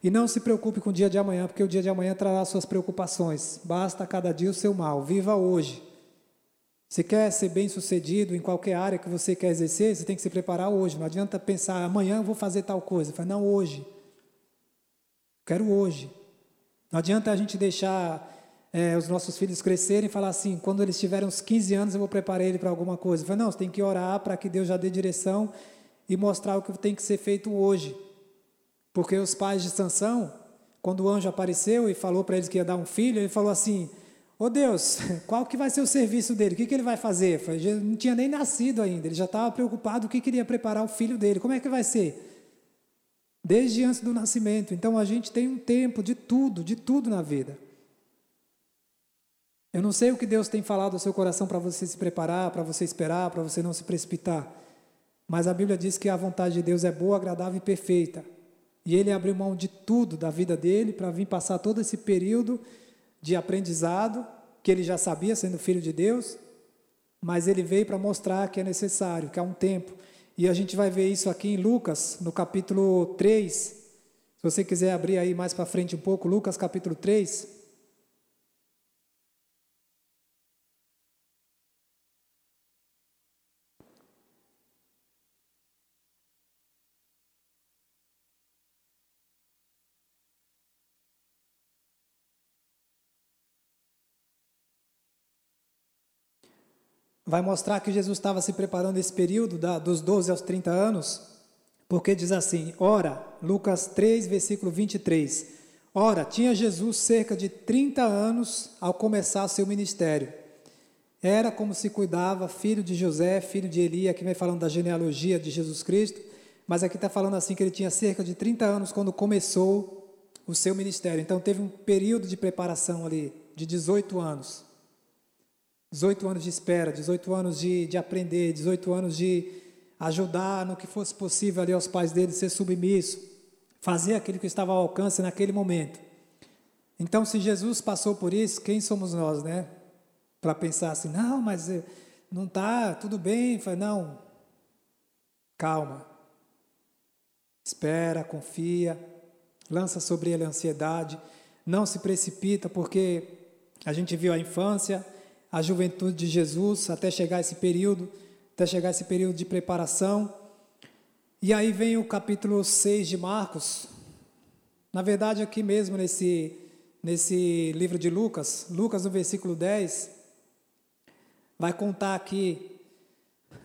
e não se preocupe com o dia de amanhã, porque o dia de amanhã trará suas preocupações. Basta cada dia o seu mal, viva hoje. Se quer ser bem sucedido em qualquer área que você quer exercer, você tem que se preparar hoje. Não adianta pensar, amanhã eu vou fazer tal coisa. Fala, não, hoje. Quero hoje. Não adianta a gente deixar é, os nossos filhos crescerem e falar assim, quando eles tiverem uns 15 anos eu vou preparar ele para alguma coisa. Falei, não, você tem que orar para que Deus já dê direção e mostrar o que tem que ser feito hoje. Porque os pais de Sansão, quando o anjo apareceu e falou para eles que ia dar um filho, ele falou assim, ô oh Deus, [LAUGHS] qual que vai ser o serviço dele? O que, que ele vai fazer? Falei, não tinha nem nascido ainda, ele já estava preocupado o que queria preparar o filho dele. Como é que vai ser? Desde antes do nascimento. Então a gente tem um tempo de tudo, de tudo na vida. Eu não sei o que Deus tem falado ao seu coração para você se preparar, para você esperar, para você não se precipitar. Mas a Bíblia diz que a vontade de Deus é boa, agradável e perfeita. E ele abriu mão de tudo da vida dele para vir passar todo esse período de aprendizado que ele já sabia sendo filho de Deus, mas ele veio para mostrar que é necessário, que há um tempo. E a gente vai ver isso aqui em Lucas, no capítulo 3. Se você quiser abrir aí mais para frente um pouco, Lucas capítulo 3. Vai mostrar que Jesus estava se preparando esse período da, dos 12 aos 30 anos, porque diz assim: Ora, Lucas 3, versículo 23. Ora, tinha Jesus cerca de 30 anos ao começar seu ministério. Era como se cuidava, filho de José, filho de Eli, aqui vem falando da genealogia de Jesus Cristo, mas aqui está falando assim que ele tinha cerca de 30 anos quando começou o seu ministério. Então teve um período de preparação ali, de 18 anos. 18 anos de espera, 18 anos de, de aprender, 18 anos de ajudar no que fosse possível ali aos pais dele, ser submisso, fazer aquilo que estava ao alcance naquele momento. Então, se Jesus passou por isso, quem somos nós, né? Para pensar assim, não, mas eh, não está tudo bem. Falei, não, calma, espera, confia, lança sobre ele a ansiedade, não se precipita, porque a gente viu a infância, a juventude de Jesus até chegar esse período, até chegar esse período de preparação. E aí vem o capítulo 6 de Marcos. Na verdade, aqui mesmo nesse, nesse livro de Lucas, Lucas no versículo 10, vai contar aqui,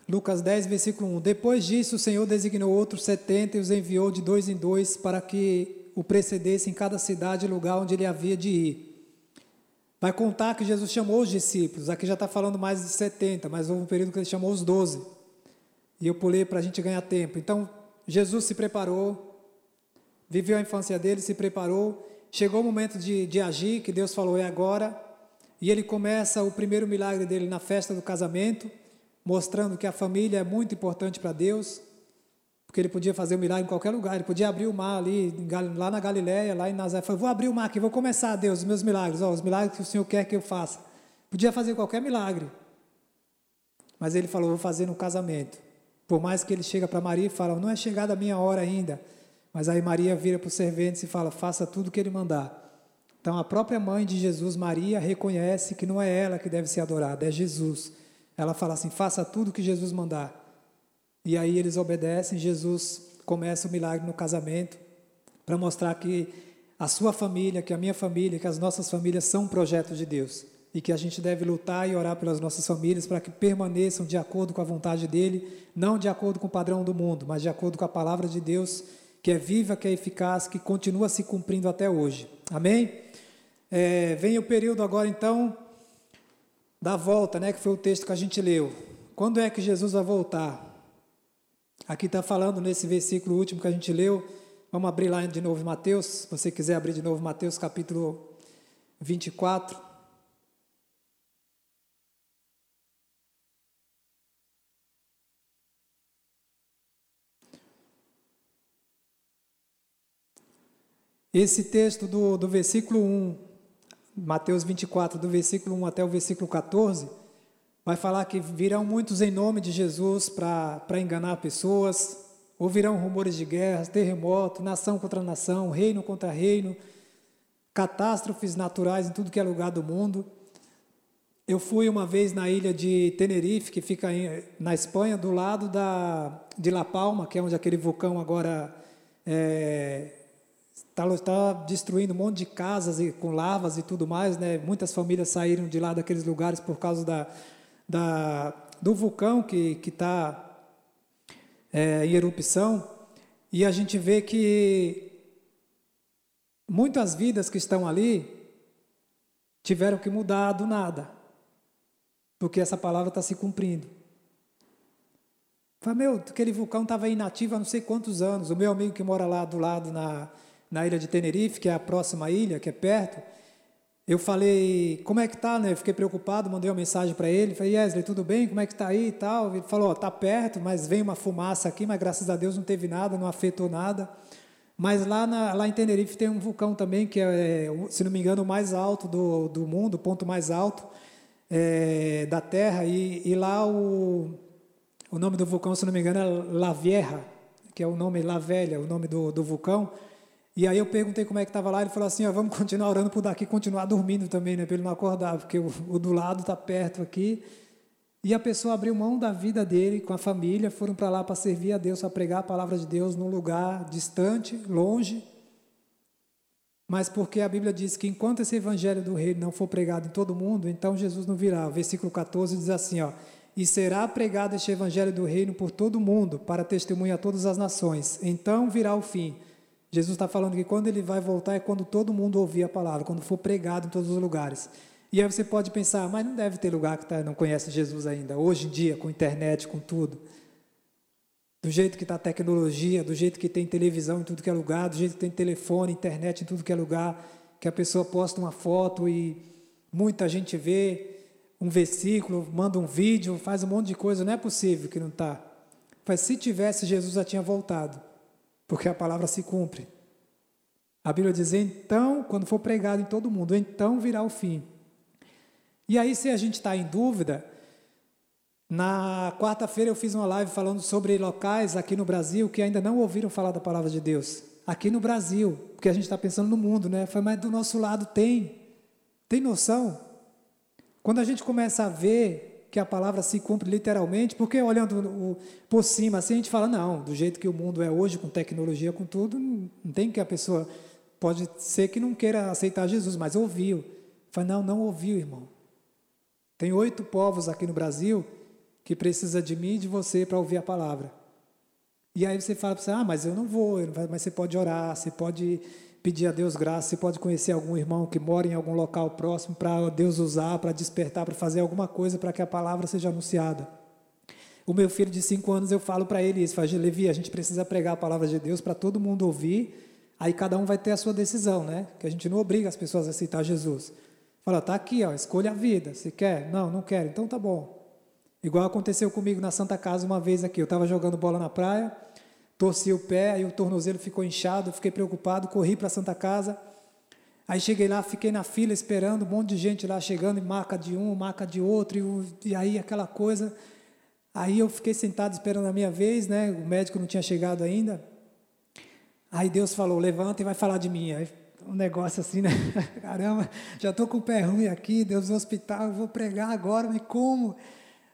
Lucas 10, versículo 1. Depois disso, o Senhor designou outros setenta e os enviou de dois em dois para que o precedesse em cada cidade e lugar onde ele havia de ir. Vai contar que Jesus chamou os discípulos. Aqui já está falando mais de 70, mas houve um período que ele chamou os 12. E eu pulei para a gente ganhar tempo. Então, Jesus se preparou, viveu a infância dele, se preparou. Chegou o momento de, de agir, que Deus falou, é agora. E ele começa o primeiro milagre dele na festa do casamento, mostrando que a família é muito importante para Deus porque ele podia fazer o um milagre em qualquer lugar, ele podia abrir o mar ali, lá na Galiléia, lá em Nazaré, falou, vou abrir o mar aqui, vou começar, Deus, os meus milagres, ó, os milagres que o Senhor quer que eu faça. Podia fazer qualquer milagre, mas ele falou, vou fazer no casamento. Por mais que ele chega para Maria e fala, não é chegada a minha hora ainda, mas aí Maria vira para os serventes e fala, faça tudo o que ele mandar. Então a própria mãe de Jesus, Maria, reconhece que não é ela que deve ser adorada, é Jesus. Ela fala assim, faça tudo o que Jesus mandar. E aí eles obedecem, Jesus começa o milagre no casamento para mostrar que a sua família, que a minha família, que as nossas famílias são um projeto de Deus. e que a gente deve lutar e orar pelas nossas famílias para que permaneçam de acordo com a vontade dele, não de acordo com o padrão do mundo, mas de acordo com a palavra de Deus, que é viva, que é eficaz, que continua se cumprindo até hoje. Amém? É, vem o período agora então da volta, né, que foi o texto que a gente leu. Quando é que Jesus vai voltar? Aqui está falando nesse versículo último que a gente leu. Vamos abrir lá de novo Mateus, se você quiser abrir de novo Mateus capítulo 24. Esse texto do, do versículo 1, Mateus 24, do versículo 1 até o versículo 14, vai falar que virão muitos em nome de Jesus para enganar pessoas, ouvirão rumores de guerras, terremoto, nação contra nação, reino contra reino, catástrofes naturais em tudo que é lugar do mundo. Eu fui uma vez na ilha de Tenerife, que fica na Espanha, do lado da, de La Palma, que é onde aquele vulcão agora é, está tá destruindo um monte de casas e, com lavas e tudo mais, né? Muitas famílias saíram de lá daqueles lugares por causa da, da do vulcão que está é, em erupção. E a gente vê que muitas vidas que estão ali tiveram que mudar do nada, porque essa palavra está se cumprindo. Falei, meu, aquele vulcão estava inativo há não sei quantos anos. O meu amigo que mora lá do lado na, na ilha de Tenerife, que é a próxima ilha, que é perto, eu falei, como é que tá, né? Eu fiquei preocupado, mandei uma mensagem para ele, falei, Wesley, tudo bem? Como é que tá aí e tal? Ele falou, ó, tá perto, mas vem uma fumaça aqui, mas graças a Deus não teve nada, não afetou nada. Mas lá, na, lá em Tenerife tem um vulcão também, que é, se não me engano, o mais alto do, do mundo, o ponto mais alto é, da Terra, e, e lá o, o nome do vulcão, se não me engano, é La Vieja, que é o nome La Velha, o nome do, do vulcão, e aí eu perguntei como é que estava lá, ele falou assim, ó, vamos continuar orando por daqui, continuar dormindo também, né, para ele não acordar, porque o, o do lado está perto aqui. E a pessoa abriu mão da vida dele com a família, foram para lá para servir a Deus, para pregar a palavra de Deus num lugar distante, longe. Mas porque a Bíblia diz que enquanto esse evangelho do reino não for pregado em todo mundo, então Jesus não virá. O versículo 14 diz assim, ó: "E será pregado este evangelho do reino por todo mundo, para testemunhar a todas as nações. Então virá o fim." Jesus está falando que quando ele vai voltar é quando todo mundo ouvir a palavra, quando for pregado em todos os lugares. E aí você pode pensar, mas não deve ter lugar que tá, não conhece Jesus ainda, hoje em dia, com internet, com tudo. Do jeito que está a tecnologia, do jeito que tem televisão em tudo que é lugar, do jeito que tem telefone, internet em tudo que é lugar, que a pessoa posta uma foto e muita gente vê um versículo, manda um vídeo, faz um monte de coisa, não é possível que não está. Mas se tivesse, Jesus já tinha voltado porque a palavra se cumpre. A Bíblia diz: então, quando for pregado em todo mundo, então virá o fim. E aí, se a gente está em dúvida, na quarta-feira eu fiz uma live falando sobre locais aqui no Brasil que ainda não ouviram falar da palavra de Deus. Aqui no Brasil, porque a gente está pensando no mundo, né? Foi, mas do nosso lado tem. Tem noção? Quando a gente começa a ver que a palavra se cumpre literalmente, porque olhando o, por cima assim, a gente fala, não, do jeito que o mundo é hoje, com tecnologia, com tudo, não tem que a pessoa, pode ser que não queira aceitar Jesus, mas ouviu. Fala, não, não ouviu, irmão. Tem oito povos aqui no Brasil que precisa de mim e de você para ouvir a palavra. E aí você fala para você, ah, mas eu não vou, mas você pode orar, você pode pedir a Deus graça. Você pode conhecer algum irmão que mora em algum local próximo para Deus usar, para despertar, para fazer alguma coisa para que a palavra seja anunciada. O meu filho de cinco anos, eu falo para ele isso, falo, Levi, a gente precisa pregar a palavra de Deus para todo mundo ouvir, aí cada um vai ter a sua decisão, né? Que a gente não obriga as pessoas a aceitar Jesus. Fala, tá aqui, ó, escolha a vida, se quer? Não, não quero, então tá bom. Igual aconteceu comigo na Santa Casa uma vez aqui, eu estava jogando bola na praia, torci o pé, aí o tornozelo ficou inchado, fiquei preocupado, corri para a Santa Casa. Aí cheguei lá, fiquei na fila esperando, um monte de gente lá chegando, e marca de um, marca de outro, e, e aí aquela coisa. Aí eu fiquei sentado esperando a minha vez, né? O médico não tinha chegado ainda. Aí Deus falou: levanta e vai falar de mim. Aí um negócio assim, né? [LAUGHS] Caramba, já estou com o pé ruim aqui, Deus no hospital, eu vou pregar agora, mas como?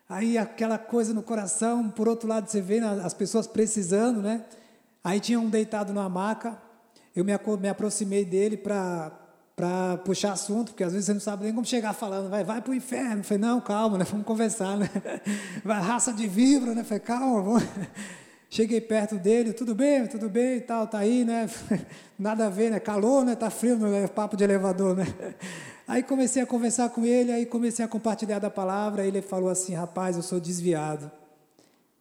Aí aquela coisa no coração, por outro lado você vê as pessoas precisando, né? Aí tinha um deitado na maca, eu me, me aproximei dele para para puxar assunto, porque às vezes você não sabe nem como chegar falando, vai, vai para o inferno. Eu falei, não, calma, né? vamos conversar, né? [LAUGHS] Vai, raça de vibra, né? Eu falei, calma, vamos. Cheguei perto dele, tudo bem, tudo bem e tal, tá aí, né? [LAUGHS] Nada a ver, né? Calor, né? Tá frio, né? papo de elevador, né? [LAUGHS] Aí comecei a conversar com ele, aí comecei a compartilhar da palavra, ele falou assim, rapaz, eu sou desviado.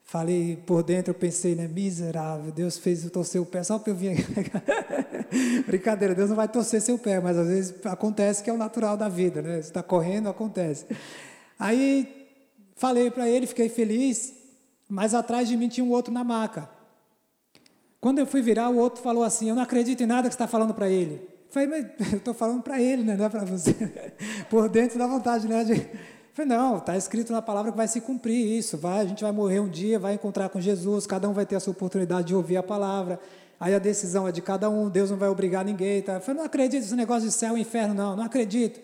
Falei por dentro, eu pensei, né? Miserável, Deus fez eu torcer o pé só para eu vir aqui. [LAUGHS] Brincadeira, Deus não vai torcer seu pé, mas às vezes acontece que é o natural da vida, né? Você está correndo, acontece. Aí falei para ele, fiquei feliz, mas atrás de mim tinha um outro na maca. Quando eu fui virar, o outro falou assim: Eu não acredito em nada que está falando para ele. Eu falei, mas [LAUGHS] eu estou falando para ele, né? não é para você. [LAUGHS] por dentro da vontade, né? De Falei, não, está escrito na palavra que vai se cumprir isso, vai, a gente vai morrer um dia, vai encontrar com Jesus, cada um vai ter a sua oportunidade de ouvir a palavra, aí a decisão é de cada um, Deus não vai obrigar ninguém. Tá? Falei, não acredito nesse negócio de céu e inferno, não, não acredito.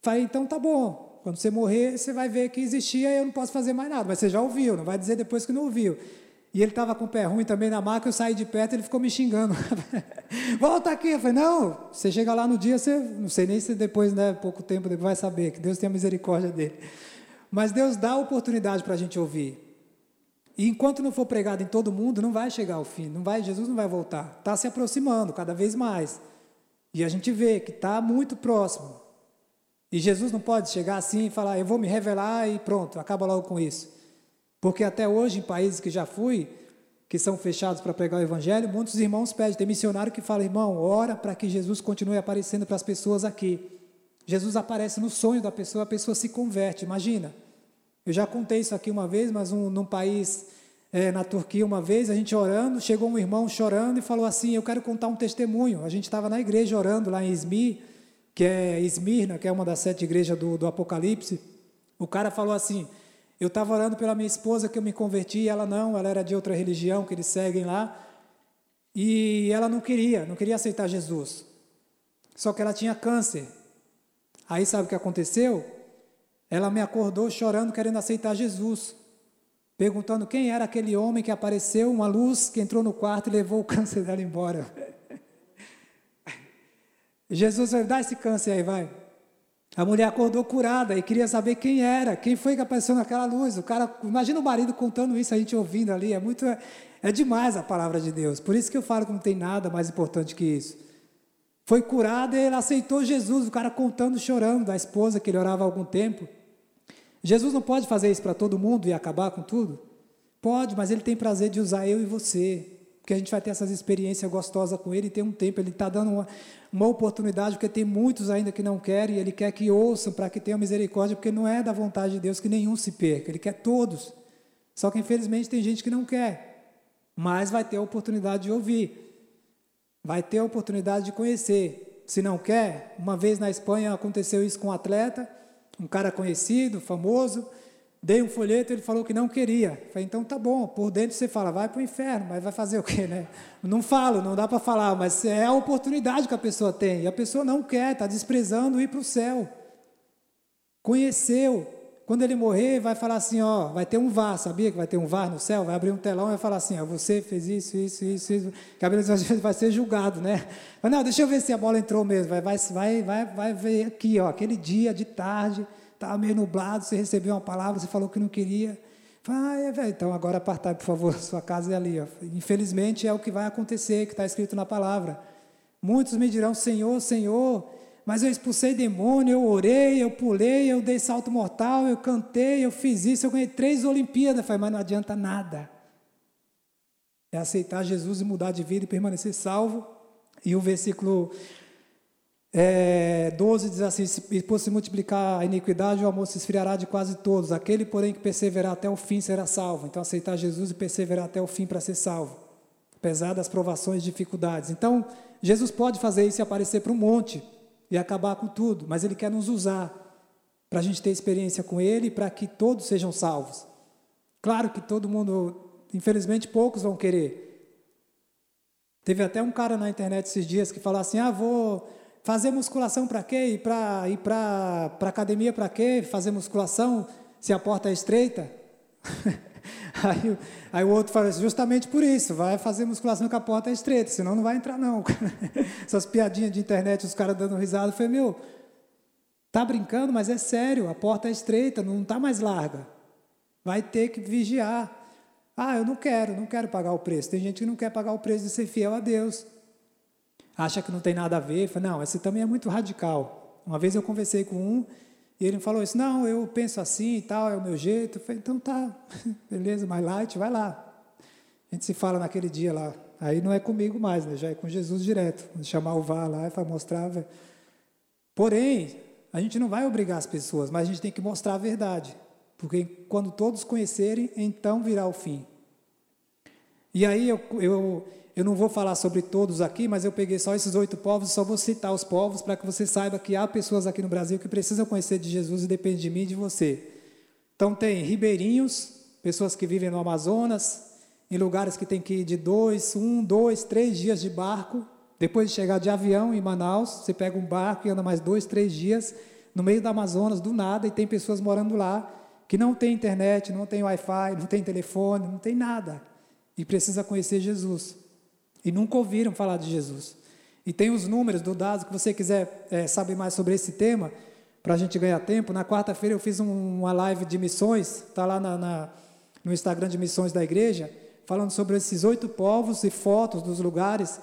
Falei, então tá bom, quando você morrer, você vai ver que existia e eu não posso fazer mais nada, mas você já ouviu, não vai dizer depois que não ouviu. E ele estava com o pé ruim também na maca, eu saí de perto, ele ficou me xingando. [LAUGHS] Volta aqui. Eu falei, não, você chega lá no dia, você, não sei nem se depois, né, pouco tempo depois vai saber, que Deus tem a misericórdia dele. Mas Deus dá a oportunidade para a gente ouvir. E enquanto não for pregado em todo mundo, não vai chegar ao fim, não vai, Jesus não vai voltar. Está se aproximando cada vez mais. E a gente vê que está muito próximo. E Jesus não pode chegar assim e falar, eu vou me revelar e pronto, acaba logo com isso. Porque até hoje, em países que já fui, que são fechados para pregar o Evangelho, muitos irmãos pedem, tem missionário que fala, irmão, ora para que Jesus continue aparecendo para as pessoas aqui. Jesus aparece no sonho da pessoa, a pessoa se converte, imagina. Eu já contei isso aqui uma vez, mas um, num país, é, na Turquia, uma vez, a gente orando, chegou um irmão chorando e falou assim, eu quero contar um testemunho. A gente estava na igreja orando lá em Izmir, que é Esmirna, que é uma das sete igrejas do, do Apocalipse. O cara falou assim, eu estava orando pela minha esposa que eu me converti, ela não, ela era de outra religião que eles seguem lá. E ela não queria, não queria aceitar Jesus. Só que ela tinha câncer. Aí sabe o que aconteceu? Ela me acordou chorando, querendo aceitar Jesus. Perguntando quem era aquele homem que apareceu, uma luz que entrou no quarto e levou o [LAUGHS] câncer dela embora. Jesus vai dar esse câncer aí, vai. A mulher acordou curada e queria saber quem era, quem foi que apareceu naquela luz. O cara, imagina o marido contando isso, a gente ouvindo ali, é muito é demais a palavra de Deus. Por isso que eu falo que não tem nada mais importante que isso. Foi curada e ele aceitou Jesus, o cara contando, chorando da esposa que ele orava há algum tempo. Jesus não pode fazer isso para todo mundo e acabar com tudo? Pode, mas ele tem prazer de usar eu e você porque a gente vai ter essas experiências gostosas com Ele tem um tempo, Ele está dando uma, uma oportunidade, porque tem muitos ainda que não querem, e Ele quer que ouçam para que tenham misericórdia, porque não é da vontade de Deus que nenhum se perca, Ele quer todos. Só que infelizmente tem gente que não quer, mas vai ter a oportunidade de ouvir, vai ter a oportunidade de conhecer. Se não quer, uma vez na Espanha aconteceu isso com um atleta, um cara conhecido, famoso, Dei um folheto, ele falou que não queria. Falei, então tá bom, por dentro você fala, vai para o inferno, mas vai fazer o quê, né? Não falo, não dá para falar, mas é a oportunidade que a pessoa tem. E a pessoa não quer, está desprezando ir para o céu. Conheceu. Quando ele morrer, vai falar assim, ó, vai ter um VAR, sabia que vai ter um VAR no céu? Vai abrir um telão e vai falar assim, ó, você fez isso, isso, isso, isso. Cabelo vai ser julgado, né? Mas não, deixa eu ver se a bola entrou mesmo. Vai, vai, vai, vai, vai ver aqui, ó, aquele dia de tarde estava meio nublado, você recebeu uma palavra, você falou que não queria. Fala, ah, é, velho, então agora apartai, por favor, [LAUGHS] sua casa é ali. Ó. Infelizmente é o que vai acontecer, que está escrito na palavra. Muitos me dirão, Senhor, Senhor, mas eu expulsei demônio, eu orei, eu pulei, eu dei salto mortal, eu cantei, eu fiz isso, eu ganhei três Olimpíadas. Falei, mas não adianta nada. É aceitar Jesus e mudar de vida e permanecer salvo. E o versículo é, 12 diz assim: se por se multiplicar a iniquidade, o amor se esfriará de quase todos. Aquele, porém, que perseverar até o fim será salvo. Então, aceitar Jesus e perseverar até o fim para ser salvo, apesar das provações e dificuldades. Então, Jesus pode fazer isso e aparecer para um monte e acabar com tudo, mas Ele quer nos usar para a gente ter experiência com Ele e para que todos sejam salvos. Claro que todo mundo, infelizmente, poucos vão querer. Teve até um cara na internet esses dias que falou assim: ah, vou Fazer musculação para quê? Ir para ir para academia para quê? Fazer musculação se a porta é estreita? [LAUGHS] Aí, aí, o outro fala justamente por isso, vai fazer musculação com a porta estreita, senão não vai entrar não. [LAUGHS] Essas piadinhas de internet, os caras dando risada, falei, meu, tá brincando, mas é sério, a porta é estreita, não está mais larga. Vai ter que vigiar. Ah, eu não quero, não quero pagar o preço. Tem gente que não quer pagar o preço de ser fiel a Deus. Acha que não tem nada a ver. Fala, não, esse também é muito radical. Uma vez eu conversei com um e ele falou isso, não, eu penso assim e tal, é o meu jeito. Eu falei, então tá, [LAUGHS] beleza, mais light, vai lá. A gente se fala naquele dia lá. Aí não é comigo mais, né? já é com Jesus direto. Chamar o VAR lá e mostrar. Véio. Porém, a gente não vai obrigar as pessoas, mas a gente tem que mostrar a verdade. Porque quando todos conhecerem, então virá o fim. E aí eu, eu, eu não vou falar sobre todos aqui, mas eu peguei só esses oito povos, só vou citar os povos para que você saiba que há pessoas aqui no Brasil que precisam conhecer de Jesus e depende de mim e de você. Então tem ribeirinhos, pessoas que vivem no Amazonas, em lugares que tem que ir de dois, um, dois, três dias de barco. Depois de chegar de avião em Manaus, você pega um barco e anda mais dois, três dias no meio do Amazonas, do nada, e tem pessoas morando lá que não tem internet, não tem Wi-Fi, não tem telefone, não tem nada, e precisa conhecer Jesus. E nunca ouviram falar de Jesus. E tem os números do dado, que você quiser é, saber mais sobre esse tema, para a gente ganhar tempo. Na quarta-feira eu fiz um, uma live de missões, está lá na, na, no Instagram de missões da igreja, falando sobre esses oito povos e fotos dos lugares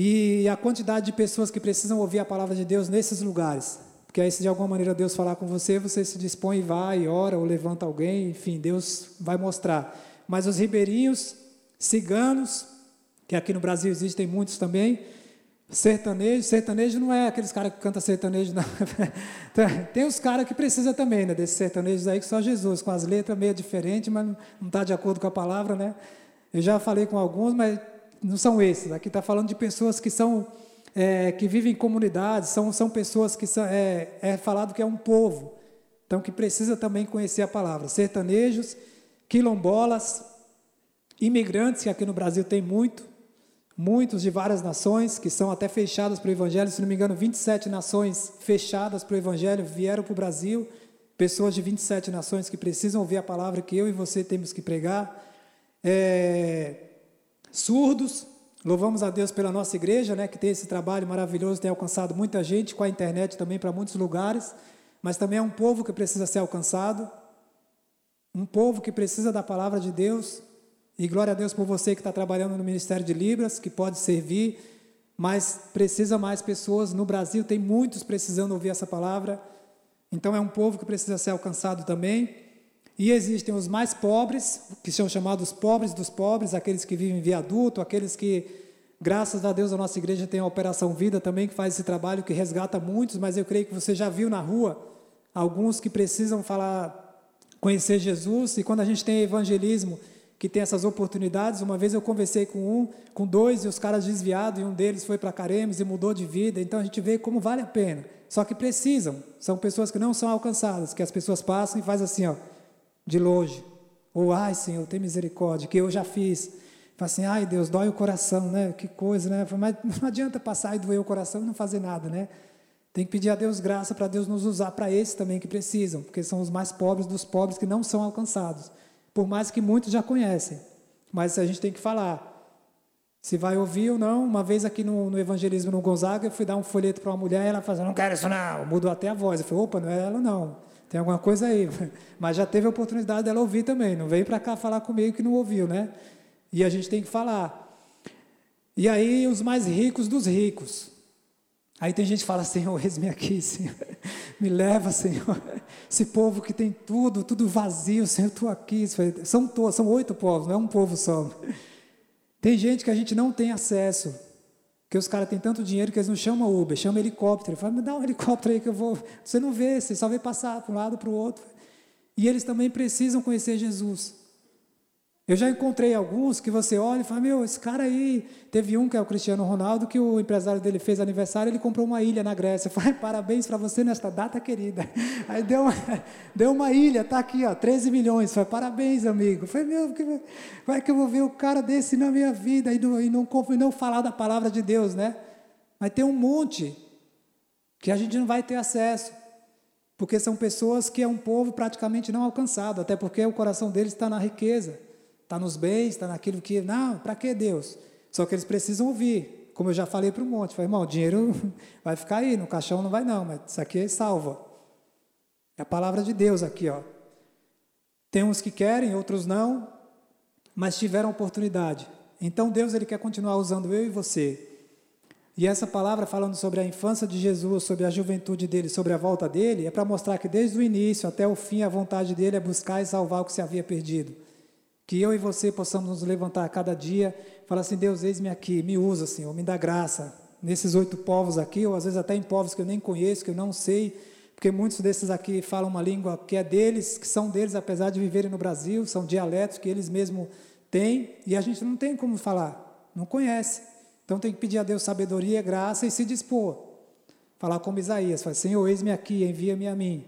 e a quantidade de pessoas que precisam ouvir a palavra de Deus nesses lugares. Porque aí, se de alguma maneira Deus falar com você, você se dispõe e vai, ora, ou levanta alguém, enfim, Deus vai mostrar. Mas os ribeirinhos, ciganos, que aqui no Brasil existem muitos também, sertanejo, sertanejo não é aqueles caras que cantam sertanejo, não. [LAUGHS] Tem os caras que precisam também, né, desses sertanejos aí, que só Jesus, com as letras meio diferentes, mas não está de acordo com a palavra, né? Eu já falei com alguns, mas não são esses. Aqui está falando de pessoas que são é, que vivem em comunidades, são, são pessoas que são, é, é falado que é um povo, então que precisa também conhecer a palavra. Sertanejos, quilombolas, imigrantes, que aqui no Brasil tem muito, muitos de várias nações, que são até fechadas para o Evangelho, se não me engano, 27 nações fechadas para o Evangelho vieram para o Brasil, pessoas de 27 nações que precisam ouvir a palavra que eu e você temos que pregar. É, surdos, Louvamos a Deus pela nossa igreja, né, que tem esse trabalho maravilhoso, tem alcançado muita gente com a internet também para muitos lugares, mas também é um povo que precisa ser alcançado, um povo que precisa da palavra de Deus. E glória a Deus por você que está trabalhando no Ministério de Libras, que pode servir, mas precisa mais pessoas. No Brasil tem muitos precisando ouvir essa palavra. Então é um povo que precisa ser alcançado também. E existem os mais pobres, que são chamados pobres dos pobres, aqueles que vivem viaduto, aqueles que, graças a Deus, a nossa igreja tem a Operação Vida também, que faz esse trabalho, que resgata muitos, mas eu creio que você já viu na rua alguns que precisam falar, conhecer Jesus, e quando a gente tem evangelismo, que tem essas oportunidades, uma vez eu conversei com um, com dois, e os caras desviados, e um deles foi para Caremes e mudou de vida, então a gente vê como vale a pena. Só que precisam, são pessoas que não são alcançadas, que as pessoas passam e faz assim, ó, de longe. Ou, ai, Senhor, tem misericórdia, que eu já fiz. Fala assim, ai, Deus, dói o coração, né? Que coisa, né? Mas [LAUGHS] não adianta passar e doer o coração e não fazer nada, né? Tem que pedir a Deus graça para Deus nos usar para esses também que precisam, porque são os mais pobres dos pobres que não são alcançados. Por mais que muitos já conhecem. Mas a gente tem que falar. Se vai ouvir ou não, uma vez aqui no, no evangelismo no Gonzaga, eu fui dar um folheto para uma mulher e ela falou, não quero isso não, mudou até a voz. Eu falei, opa, não é ela não. Tem alguma coisa aí. [LAUGHS] Mas já teve a oportunidade dela ouvir também. Não veio para cá falar comigo que não ouviu, né? E a gente tem que falar. E aí, os mais ricos dos ricos. Aí tem gente que fala, Senhor, eis-me aqui, Senhor. [LAUGHS] Me leva, Senhor. Esse povo que tem tudo, tudo vazio, Senhor, estou aqui. São, todos, são oito povos, não é um povo só. Tem gente que a gente não tem acesso. Porque os caras têm tanto dinheiro que eles não chamam Uber, chamam helicóptero. Fala, me dá um helicóptero aí que eu vou. Você não vê, você só vê passar para um lado para o outro. E eles também precisam conhecer Jesus. Eu já encontrei alguns que você olha e fala, meu, esse cara aí. Teve um que é o Cristiano Ronaldo, que o empresário dele fez aniversário, ele comprou uma ilha na Grécia. [LAUGHS] Falei, parabéns para você nesta data querida. [LAUGHS] Aí deu uma, [LAUGHS] deu uma ilha, tá aqui, ó, 13 milhões. Falei, parabéns, amigo. Falei, meu, como é que eu vou ver o cara desse na minha vida e não, e não, e não falar da palavra de Deus, né? Mas tem um monte que a gente não vai ter acesso. Porque são pessoas que é um povo praticamente não alcançado, até porque o coração deles está na riqueza, está nos bens, está naquilo que. Não, para que Deus? Só que eles precisam ouvir. Como eu já falei para um monte, falei, irmão, o dinheiro [LAUGHS] vai ficar aí, no caixão não vai não, mas isso aqui é salva. É a palavra de Deus aqui, ó. Tem uns que querem, outros não, mas tiveram oportunidade. Então Deus ele quer continuar usando eu e você. E essa palavra falando sobre a infância de Jesus, sobre a juventude dele, sobre a volta dele, é para mostrar que desde o início até o fim a vontade dele é buscar e salvar o que se havia perdido. Que eu e você possamos nos levantar a cada dia, falar assim: Deus, eis-me aqui, me usa, Senhor, me dá graça nesses oito povos aqui, ou às vezes até em povos que eu nem conheço, que eu não sei, porque muitos desses aqui falam uma língua que é deles, que são deles, apesar de viverem no Brasil, são dialetos que eles mesmos têm, e a gente não tem como falar, não conhece. Então tem que pedir a Deus sabedoria, graça e se dispor. Falar como Isaías, fala, Senhor, eis-me aqui, envia-me a mim.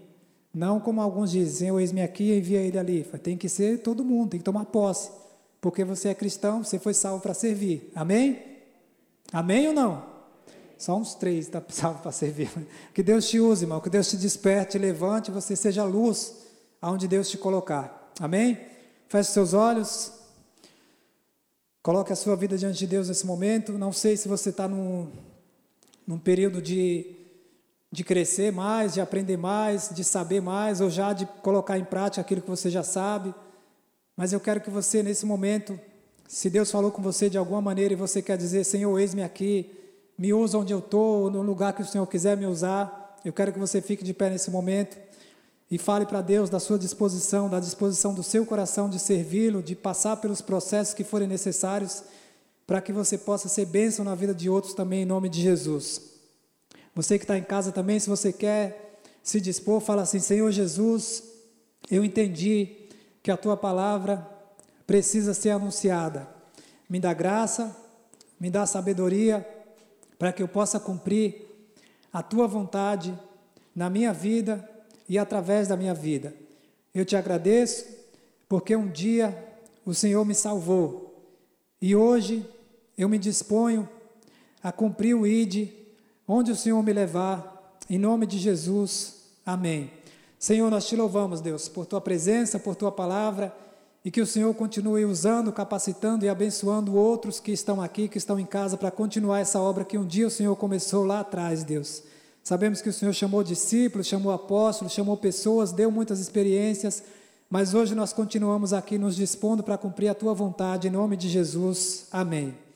Não como alguns dizem, Senhor, eis-me aqui, envia ele ali. Tem que ser todo mundo, tem que tomar posse. Porque você é cristão, você foi salvo para servir. Amém? Amém ou não? Só uns três está [LAUGHS] salvo para servir. Que Deus te use, irmão. Que Deus te desperte, levante, você seja luz aonde Deus te colocar. Amém? Feche seus olhos. Coloque a sua vida diante de Deus nesse momento. Não sei se você está num, num período de, de crescer mais, de aprender mais, de saber mais, ou já de colocar em prática aquilo que você já sabe. Mas eu quero que você, nesse momento, se Deus falou com você de alguma maneira e você quer dizer, Senhor, eis-me aqui, me usa onde eu estou, no lugar que o Senhor quiser me usar. Eu quero que você fique de pé nesse momento e fale para Deus da sua disposição, da disposição do seu coração de servi-lo, de passar pelos processos que forem necessários, para que você possa ser bênção na vida de outros também, em nome de Jesus. Você que está em casa também, se você quer se dispor, fala assim: Senhor Jesus, eu entendi que a tua palavra precisa ser anunciada. Me dá graça, me dá sabedoria para que eu possa cumprir a tua vontade na minha vida e através da minha vida. Eu te agradeço porque um dia o Senhor me salvou e hoje eu me disponho a cumprir o ID onde o Senhor me levar, em nome de Jesus. Amém. Senhor, nós te louvamos, Deus, por tua presença, por tua palavra e que o Senhor continue usando, capacitando e abençoando outros que estão aqui, que estão em casa, para continuar essa obra que um dia o Senhor começou lá atrás, Deus. Sabemos que o Senhor chamou discípulos, chamou apóstolos, chamou pessoas, deu muitas experiências, mas hoje nós continuamos aqui nos dispondo para cumprir a tua vontade, em nome de Jesus. Amém.